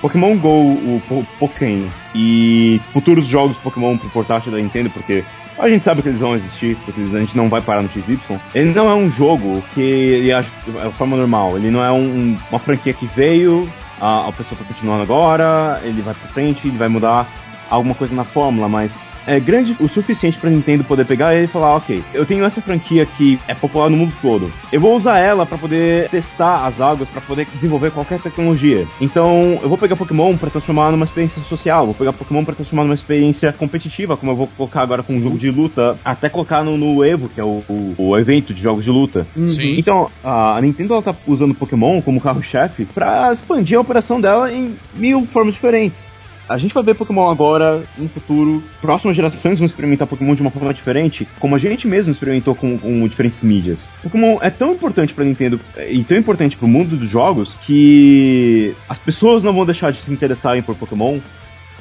Pokémon GO, o Po- Pokémon e futuros jogos Pokémon pro portátil da Nintendo, porque a gente sabe que eles vão existir, porque a gente não vai parar no XY. Ele não é um jogo que ele age de forma normal, ele não é um- uma franquia que veio, a, a pessoa tá continuando agora, ele vai pra frente, ele vai mudar alguma coisa na fórmula, mas é grande o suficiente pra Nintendo poder pegar ele e falar, ok, eu tenho essa franquia que é popular no mundo todo. Eu vou usar ela pra poder testar as águas, pra poder desenvolver qualquer tecnologia. Então, eu vou pegar Pokémon pra transformar numa experiência social, vou pegar Pokémon pra transformar numa experiência competitiva, como eu vou colocar agora com um jogo de luta, até colocar no, no Evo, que é o, o, o evento de jogos de luta. Sim. Então, a Nintendo ela tá usando Pokémon como carro-chefe pra expandir a operação dela em mil formas diferentes. A gente vai ver Pokémon agora, no futuro. Próximas gerações vão experimentar Pokémon de uma forma diferente, como a gente mesmo experimentou com, com diferentes mídias. Pokémon é tão importante pra Nintendo eh, e tão importante pro mundo dos jogos que as pessoas não vão deixar de se interessarem por Pokémon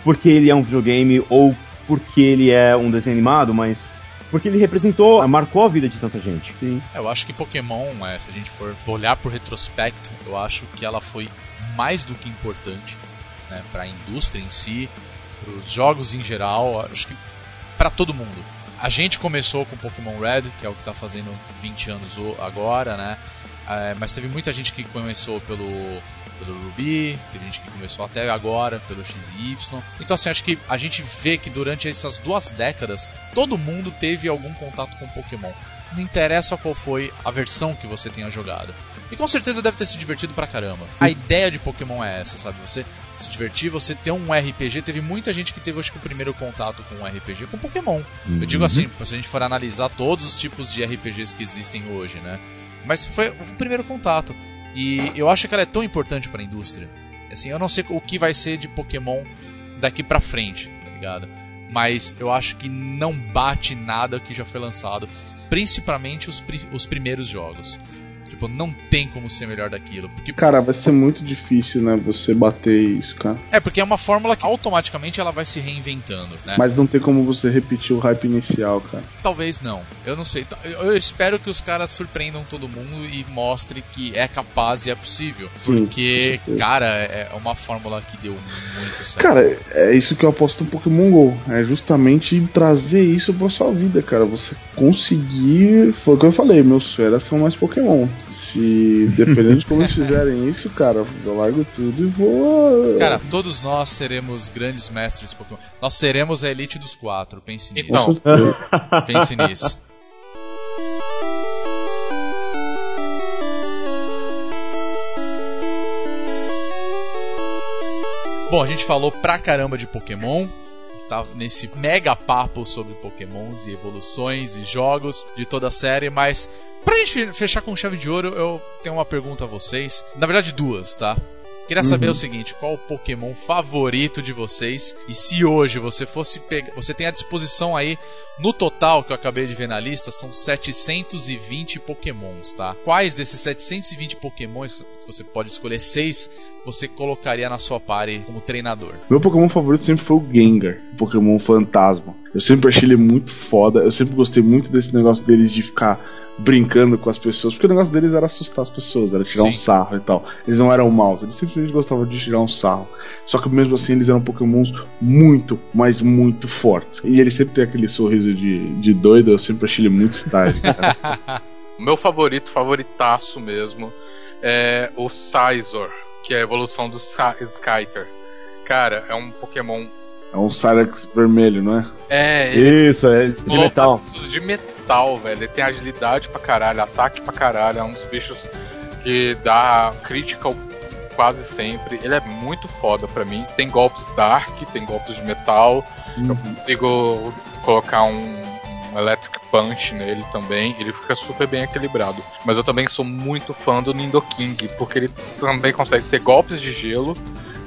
porque ele é um videogame ou porque ele é um desenho animado, mas porque ele representou, marcou a vida de tanta gente. Sim. É, Eu acho que Pokémon, é, se a gente for olhar por retrospecto, eu acho que ela foi mais do que importante né, para a indústria em si, para os jogos em geral, acho que para todo mundo. A gente começou com Pokémon Red, que é o que está fazendo 20 anos agora, né? É, mas teve muita gente que começou pelo, pelo Ruby, teve gente que começou até agora pelo XY. Então, assim, acho que a gente vê que durante essas duas décadas, todo mundo teve algum contato com Pokémon. Não interessa qual foi a versão que você tenha jogado. E com certeza deve ter se divertido pra caramba. A ideia de Pokémon é essa, sabe? Você se divertir, você ter um RPG. Teve muita gente que teve, acho que, o primeiro contato com um RPG com Pokémon. Eu digo assim, se a gente for analisar todos os tipos de RPGs que existem hoje, né? Mas foi o primeiro contato. E eu acho que ela é tão importante pra indústria. Assim, eu não sei o que vai ser de Pokémon daqui pra frente, tá ligado? Mas eu acho que não bate nada que já foi lançado, principalmente os, pri- os primeiros jogos. Tipo, não tem como ser melhor daquilo. Porque Cara, vai ser muito difícil, né, você bater isso, cara. é, porque é uma fórmula que automaticamente ela vai se reinventando, né? Mas não tem como você repetir o hype inicial, cara. Talvez não. Eu não sei. Eu espero que os caras surpreendam todo mundo e mostre que é capaz e é possível. Sim, Porque, cara, é é uma fórmula que deu muito certo. Cara, é isso que eu aposto no Pokémon GO. É justamente trazer isso pra sua vida, cara. Você conseguir. Foi o que eu falei, meus feras são mais Pokémon. Se dependendo de como eles fizerem isso, cara, eu largo tudo e vou. Cara, todos nós seremos grandes mestres Pokémon. Nós seremos a elite dos quatro. Pense nisso. Então. Pense nisso. Bom, a gente falou pra caramba de Pokémon. Tá nesse mega papo sobre Pokémons e evoluções e jogos de toda a série, mas pra gente fechar com chave de ouro, eu tenho uma pergunta a vocês. Na verdade, duas, tá? Queria saber o seguinte, qual o Pokémon favorito de vocês? E se hoje você fosse pegar, você tem à disposição aí no total que eu acabei de ver na lista são 720 Pokémons, tá? Quais desses 720 Pokémons você pode escolher seis você colocaria na sua party como treinador? Meu Pokémon favorito sempre foi o Gengar, o Pokémon fantasma. Eu sempre achei ele muito foda, eu sempre gostei muito desse negócio deles de ficar brincando com as pessoas, porque o negócio deles era assustar as pessoas, era tirar um Sim. sarro e tal. Eles não eram maus, eles simplesmente gostavam de tirar um sarro. Só que mesmo assim eles eram Pokémons muito, mas muito fortes. E ele sempre tem aquele sorriso de, de doido, eu sempre achei ele muito style. O meu favorito, favoritaço mesmo, é o Scizor, que é a evolução do Sky- Skyter. Cara, é um Pokémon. é um Cyrax vermelho, não é? É, ele Isso, é de metal. De metal, velho. Ele tem agilidade pra caralho, ataque pra caralho. É um dos bichos que dá critical quase sempre. Ele é muito foda pra mim. Tem golpes dark, tem golpes de metal. Eu consigo colocar um, Electric Punch nele também. Ele fica super bem equilibrado. Mas eu também sou muito fã do Nidoking, porque ele também consegue ter golpes de gelo.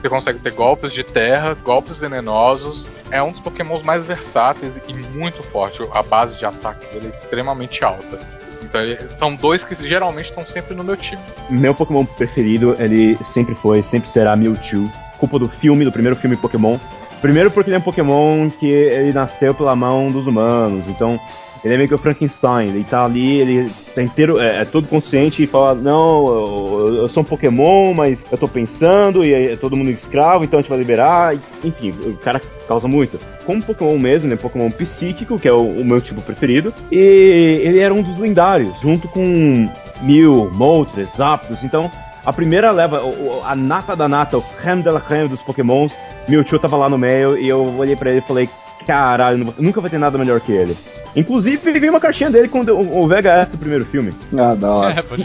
Você consegue ter golpes de terra, golpes venenosos. É um dos pokémons mais versáteis e muito forte. A base de ataque dele é extremamente alta. Então são dois que geralmente estão sempre no meu time. Meu Pokémon preferido, ele sempre foi, sempre será Mewtwo. Culpa do filme, do primeiro filme Pokémon. Primeiro porque ele é um Pokémon que ele nasceu pela mão dos humanos, então Ele é meio que o Frankenstein, ele tá ali, ele tá inteiro, é, é todo consciente e fala, não, eu, eu sou um Pokémon, mas eu tô pensando, e é todo mundo escravo, então a gente vai liberar, e- enfim, o cara causa muito. Como Pokémon mesmo, né, Pokémon psíquico, que é o, o meu tipo preferido, e ele era um dos lendários, junto com Mew, Moltres, Zapdos, então a primeira leva, a nata da nata, o creme de la creme dos Pokémons, Mewtwo tava lá no meio, e eu olhei pra ele e falei, caralho, nunca vai ter nada melhor que ele. Inclusive, veio uma cartinha dele com o, o VHS do primeiro filme. Ah, da hora. É, pode.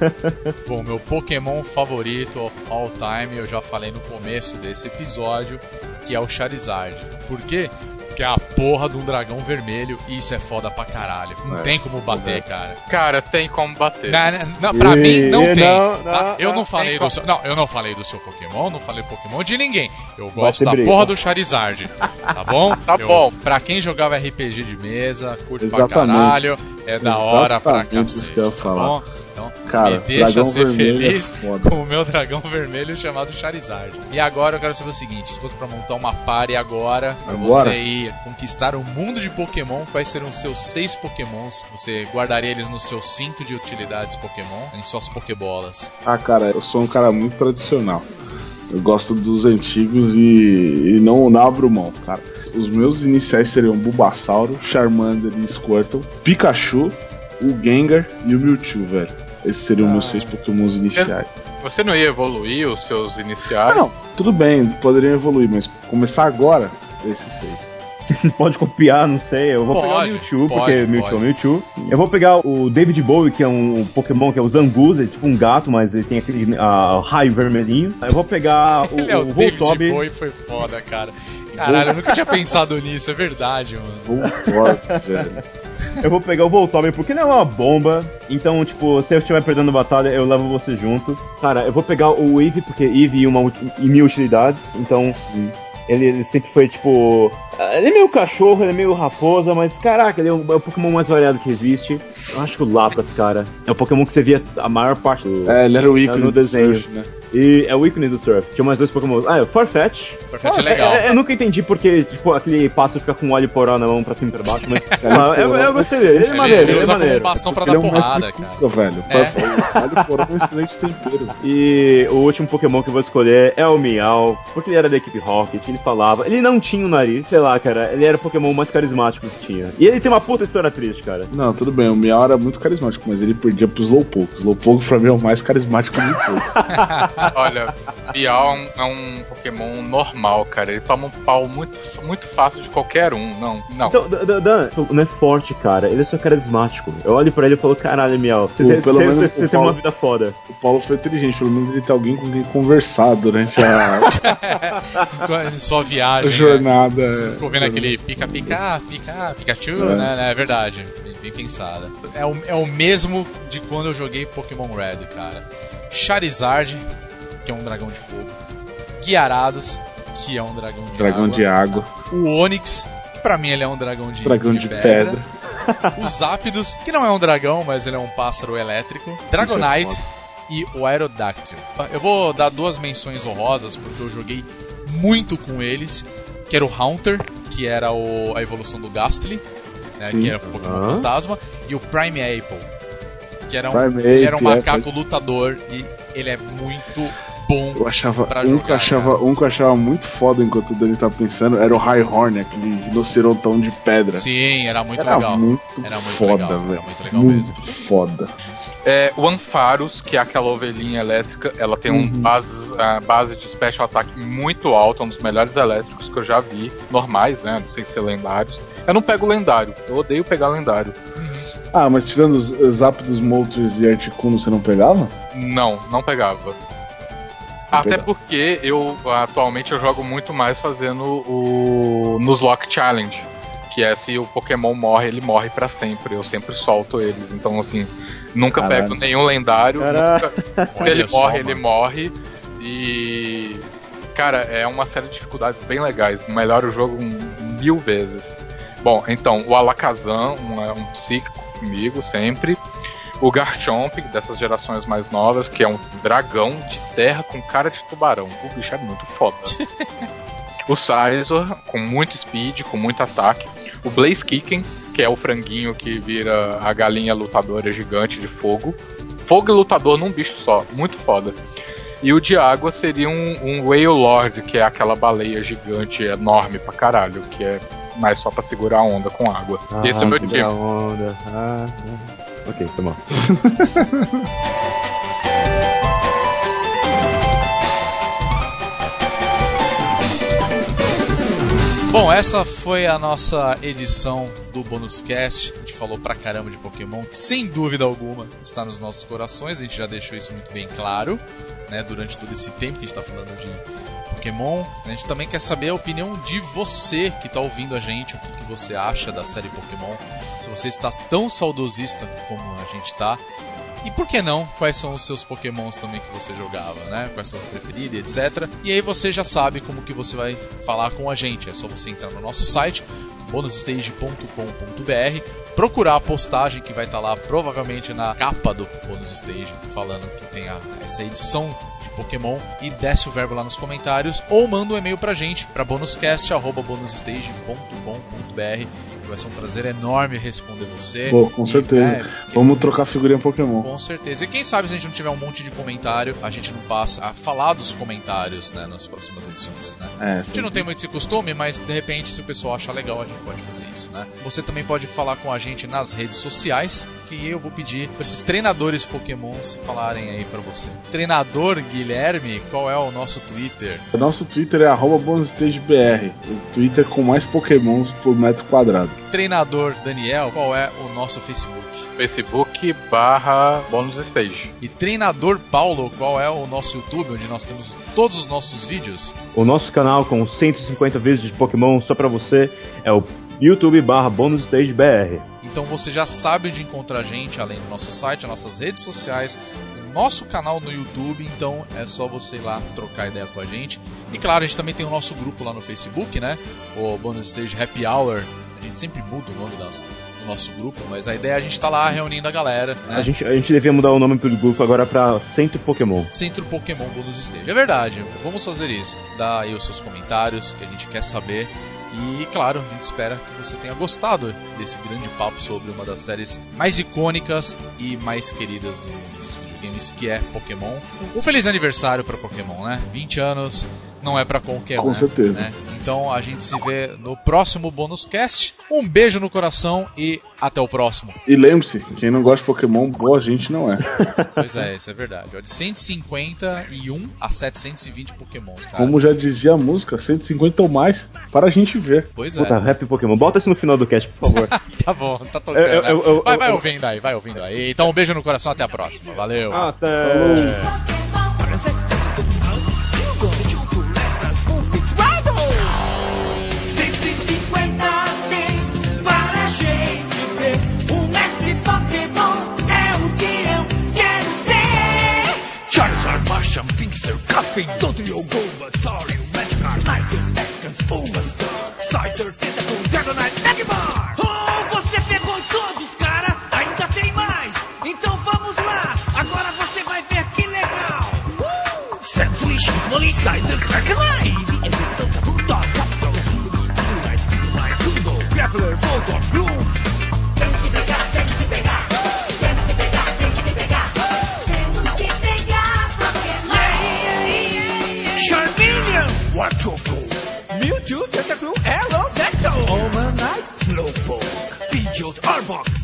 Bom, meu Pokémon favorito of all time, eu já falei no começo desse episódio, que é o Charizard. Por quê? Porque é a porra de um dragão vermelho e isso é foda pra caralho. Não É, tem como bater, cara. Cara, tem como bater. Não, pra E- mim não tem. não, tá? não, eu não não falei do seu. Não, eu não falei do seu Pokémon, não falei Pokémon de ninguém. Eu gosto ter da briga. porra do Charizard. Tá bom? Tá Eu- bom. Pra quem jogava RPG de mesa, curte pra Exatamente. caralho, é da hora pra Exatamente cacete. que tá bom? Então, Cara, me deixa dragão ser vermelho é feliz com o meu dragão vermelho chamado Charizard. E agora eu quero saber o seguinte: se fosse pra montar uma party agora, pra Agora? você ir conquistar o mundo de Pokémon, quais seriam os seus seis Pokémons? Você guardaria eles no seu cinto de utilidades Pokémon, em suas Pokébolas? Ah, cara, eu sou um cara muito tradicional. Eu gosto dos antigos e, e não, não abro mão, cara. Os meus iniciais seriam Bulbasauro, Charmander e Squirtle, Pikachu, o Gengar e o Mewtwo, velho. Esses seriam meus seis Pokémons iniciais. Você não ia evoluir os seus iniciais? Ah, não, tudo bem, poderiam evoluir, mas começar agora, esses seis. Você pode copiar, não sei. Eu vou pegar o Pode, Mewtwo, pode, porque Mewtwo é pode. Mewtwo. Eu vou pegar o David Bowie, que é um Pokémon que é o Zangoose, é tipo um gato, mas ele tem aquele ah, raio vermelhinho. Eu vou pegar o, Ele é o o David Voltob. Boy, foi foda, cara. Caralho, eu nunca tinha pensado nisso, é verdade, mano. Voltorb, velho. Eu vou pegar o Voltob porque ele é uma bomba. Então, tipo, se eu estiver perdendo batalha, eu levo você junto. Cara, eu vou pegar o Eevee, porque Eevee e uma e mil utilidades. Então, ele, ele sempre foi, tipo... Ele é meio cachorro, ele é meio raposa, mas caraca, ele é o, é o Pokémon mais variado que existe. Eu acho que o Lapras, cara, é o Pokémon que você via a maior parte do... É, ele era o ícone no do desenho. Surf, né? E é o ícone do surf. Tinha mais dois Pokémon. Ah, é o Farfetch. Farfetch é legal. É, eu nunca entendi porque, tipo, aquele pássaro fica com óleo poró na mão pra cima e pra baixo, mas. ah, eu, eu gostei dele, ele é Ele, maneiro, ele ele é usa como um maneiro. bastão pra Ele dar é um porrada, cara. cuca, velho. É. Vale por um excelente tempero. E o último Pokémon que eu vou escolher é o Meow, porque ele era da equipe Rocket, ele falava. Ele não tinha o nariz, sei lá, cara. Ele era o Pokémon mais carismático que tinha. E ele tem uma puta história triste, cara. Não, tudo bem, o Era muito carismático, mas ele perdia pros Slowpoke. Slowpoke pra mim é o mais carismático de todos. Olha, Bial é um, é um Pokémon normal, cara. Ele toma um pau muito, muito fácil de qualquer um. Não, não. Então, Dan, não é forte, cara. Ele é só carismático. Eu olho pra ele e falo, caralho, Meow, você, Pô, você- pelo você- menos você tem Paulo- uma vida foda. o Paulo foi inteligente, pelo menos ele tem alguém com quem conversar durante a, a viagem. né? jornada. Você ficou vendo aquele pica-pica, pica, Pikachu, É. né? É verdade. Bem, pensada. É o, é o mesmo de quando eu joguei Pokémon Red, cara. Charizard, que é um dragão de fogo. Guiarados, que é um dragão de Dragão água. de água, O Onix, que pra mim ele é um dragão de, dragão de, pedra. O Zapdos, que não é um dragão, mas ele é um pássaro elétrico. Dragonite Isso e o Aerodactyl. Eu vou dar duas menções honrosas, porque eu joguei muito com eles. Que era o Haunter, que era o- a evolução do Gastly, né, Sim. que era o Pokémon fantasma. E o Prime Apple, que era um, Primeape, ele era um é, macaco lutador e ele é muito bom. Eu achava, Pra um, que eu jogar, achava um que eu achava muito foda enquanto o Dani tava pensando era o High Horn, aquele rinocerontão de pedra. Sim, era muito era legal. muito Era muito foda, legal, velho. era muito legal muito mesmo. foda. É, o Ampharos, que é aquela ovelhinha elétrica, ela tem um base, a base de special attack muito alta, um dos melhores elétricos que eu já vi. Normais, né? Não sei se é lendários. Eu não pego lendário, eu odeio pegar lendário. Ah, mas tirando os os Zapdos, Moltres e Articuno, você não pegava? Não, não pegava. Até pegar. porque eu atualmente eu jogo muito mais fazendo o Nuzlocke Challenge, que é se o Pokémon morre, ele morre pra sempre. Eu sempre solto eles. Então assim, nunca Caralho. pego nenhum lendário. Caraca. nunca- Se ele só, morre, mano. ele morre. E cara, é uma série de dificuldades bem legais. Melhora o jogo mil vezes. Bom, então, o Alakazam, um, é um psíquico comigo sempre. O Garchomp, dessas gerações mais novas, que é um dragão de terra com cara de tubarão. O bicho é muito foda. O Sizor, com muito speed, com muito ataque. O Blaze Kicken, que é o franguinho que vira a galinha lutadora gigante de fogo. Fogo e lutador num bicho só, muito foda. E o de água seria um, um Whale Lord, que é aquela baleia gigante enorme pra caralho, que é mais só pra segurar a onda com água. Esse é o meu time. a onda. Ah, ah. Ok, tá bom. Bom, essa foi a nossa edição do Bonus Cast. A gente falou pra caramba de Pokémon, que sem dúvida alguma está nos nossos corações. A gente já deixou isso muito bem claro, né, durante todo esse tempo que a gente está falando de Pokémon. A gente também quer saber a opinião de você que está ouvindo a gente, o que, que você acha da série Pokémon. Se você está tão saudosista como a gente está. E por que não? Quais são os seus pokémons também que você jogava, né? Quais são os preferidos, etc. E aí você já sabe como que você vai falar com a gente. É só você entrar no nosso site, bonusstage.com.br, procurar a postagem que vai estar lá provavelmente na capa do Bonus Stage, falando que tem a- essa edição Pokémon e desce o verbo lá nos comentários ou manda um e-mail pra gente para bonuscast@bonusstage.com.br. que Vai ser um prazer enorme responder você. Pô, com E, certeza. é, porque- Vamos trocar figurinha Pokémon. com certeza. E quem sabe se a gente não tiver um monte de comentário, a gente não passa a falar dos comentários, né, nas próximas edições, né? É, A gente não tem muito esse costume, mas de repente, se o pessoal achar legal, a gente pode fazer isso, né? Você também pode falar com a gente nas redes sociais, que eu vou pedir para esses treinadores Pokémons falarem aí pra você. Treinador Guilherme, qual é o nosso Twitter? O nosso Twitter é arroba BonusStageBR, o Twitter com mais Pokémons por metro quadrado. Treinador Daniel, qual é o nosso Facebook? Facebook barra Bonus Stage. E treinador Paulo, qual é o nosso YouTube, onde nós temos todos os nossos vídeos? O nosso canal com 150 vídeos de Pokémon só pra você é o YouTube barra BonusStageBR. Então você já sabe onde encontrar a gente, além do nosso site, as nossas redes sociais, o nosso canal no YouTube, então é só você ir lá trocar ideia com a gente. E claro, a gente também tem o nosso grupo lá no Facebook, né? O Bonus Stage Happy Hour. A gente sempre muda o nome das- do nosso grupo, mas a ideia é a gente estar lá reunindo a galera, né? A gente, a gente devia mudar o nome pro grupo agora pra Centro Pokémon. Centro Pokémon Bonus Stage. É verdade, vamos fazer isso. Dá aí os seus comentários, que a gente quer saber. E claro, a gente espera que você tenha gostado desse grande papo sobre uma das séries mais icônicas e mais queridas do dos videogames, que é Pokémon. Um feliz aniversário para Pokémon, né? 20 anos não é para qualquer um. Com né? certeza. Né? Então a gente se vê no próximo Bonus Cast. Um beijo no coração e até o próximo. E lembre-se, quem não gosta de Pokémon, boa gente não é. Pois é, isso é verdade. Ó, de 151 a 720 Pokémons, cara. Como já dizia a música, 150 ou mais para a gente ver. Pois é. Puta, Rap Pokémon. Bota isso no final do cast, por favor. Tá bom, tá tocando. Eu- eu- eu- vai, vai ouvindo aí, vai ouvindo aí. Então um beijo no coração, até a próxima. Valeu. Até. tem Pinsir, Cafe, Dodrio, Bulbasaur, Magikarp, Nightingale, Bulbasaur, Scyther, Tentacle, Dragonite, Magmar. Oh, você pegou todos, cara! Ainda tem mais! Então vamos lá! Agora você vai ver que legal! Uh! Sandwich, Molly, Scyther, Dragonite, Evolução, Bulldog, Zapdos, Graveler, Voltor, Bloom. Temos Charmeleon, Warchoco. Mewtwo, Tentacruel, Aerodactyl. Omanite, Slowpoke. Pidgeot, Arbok. Pegou o cara!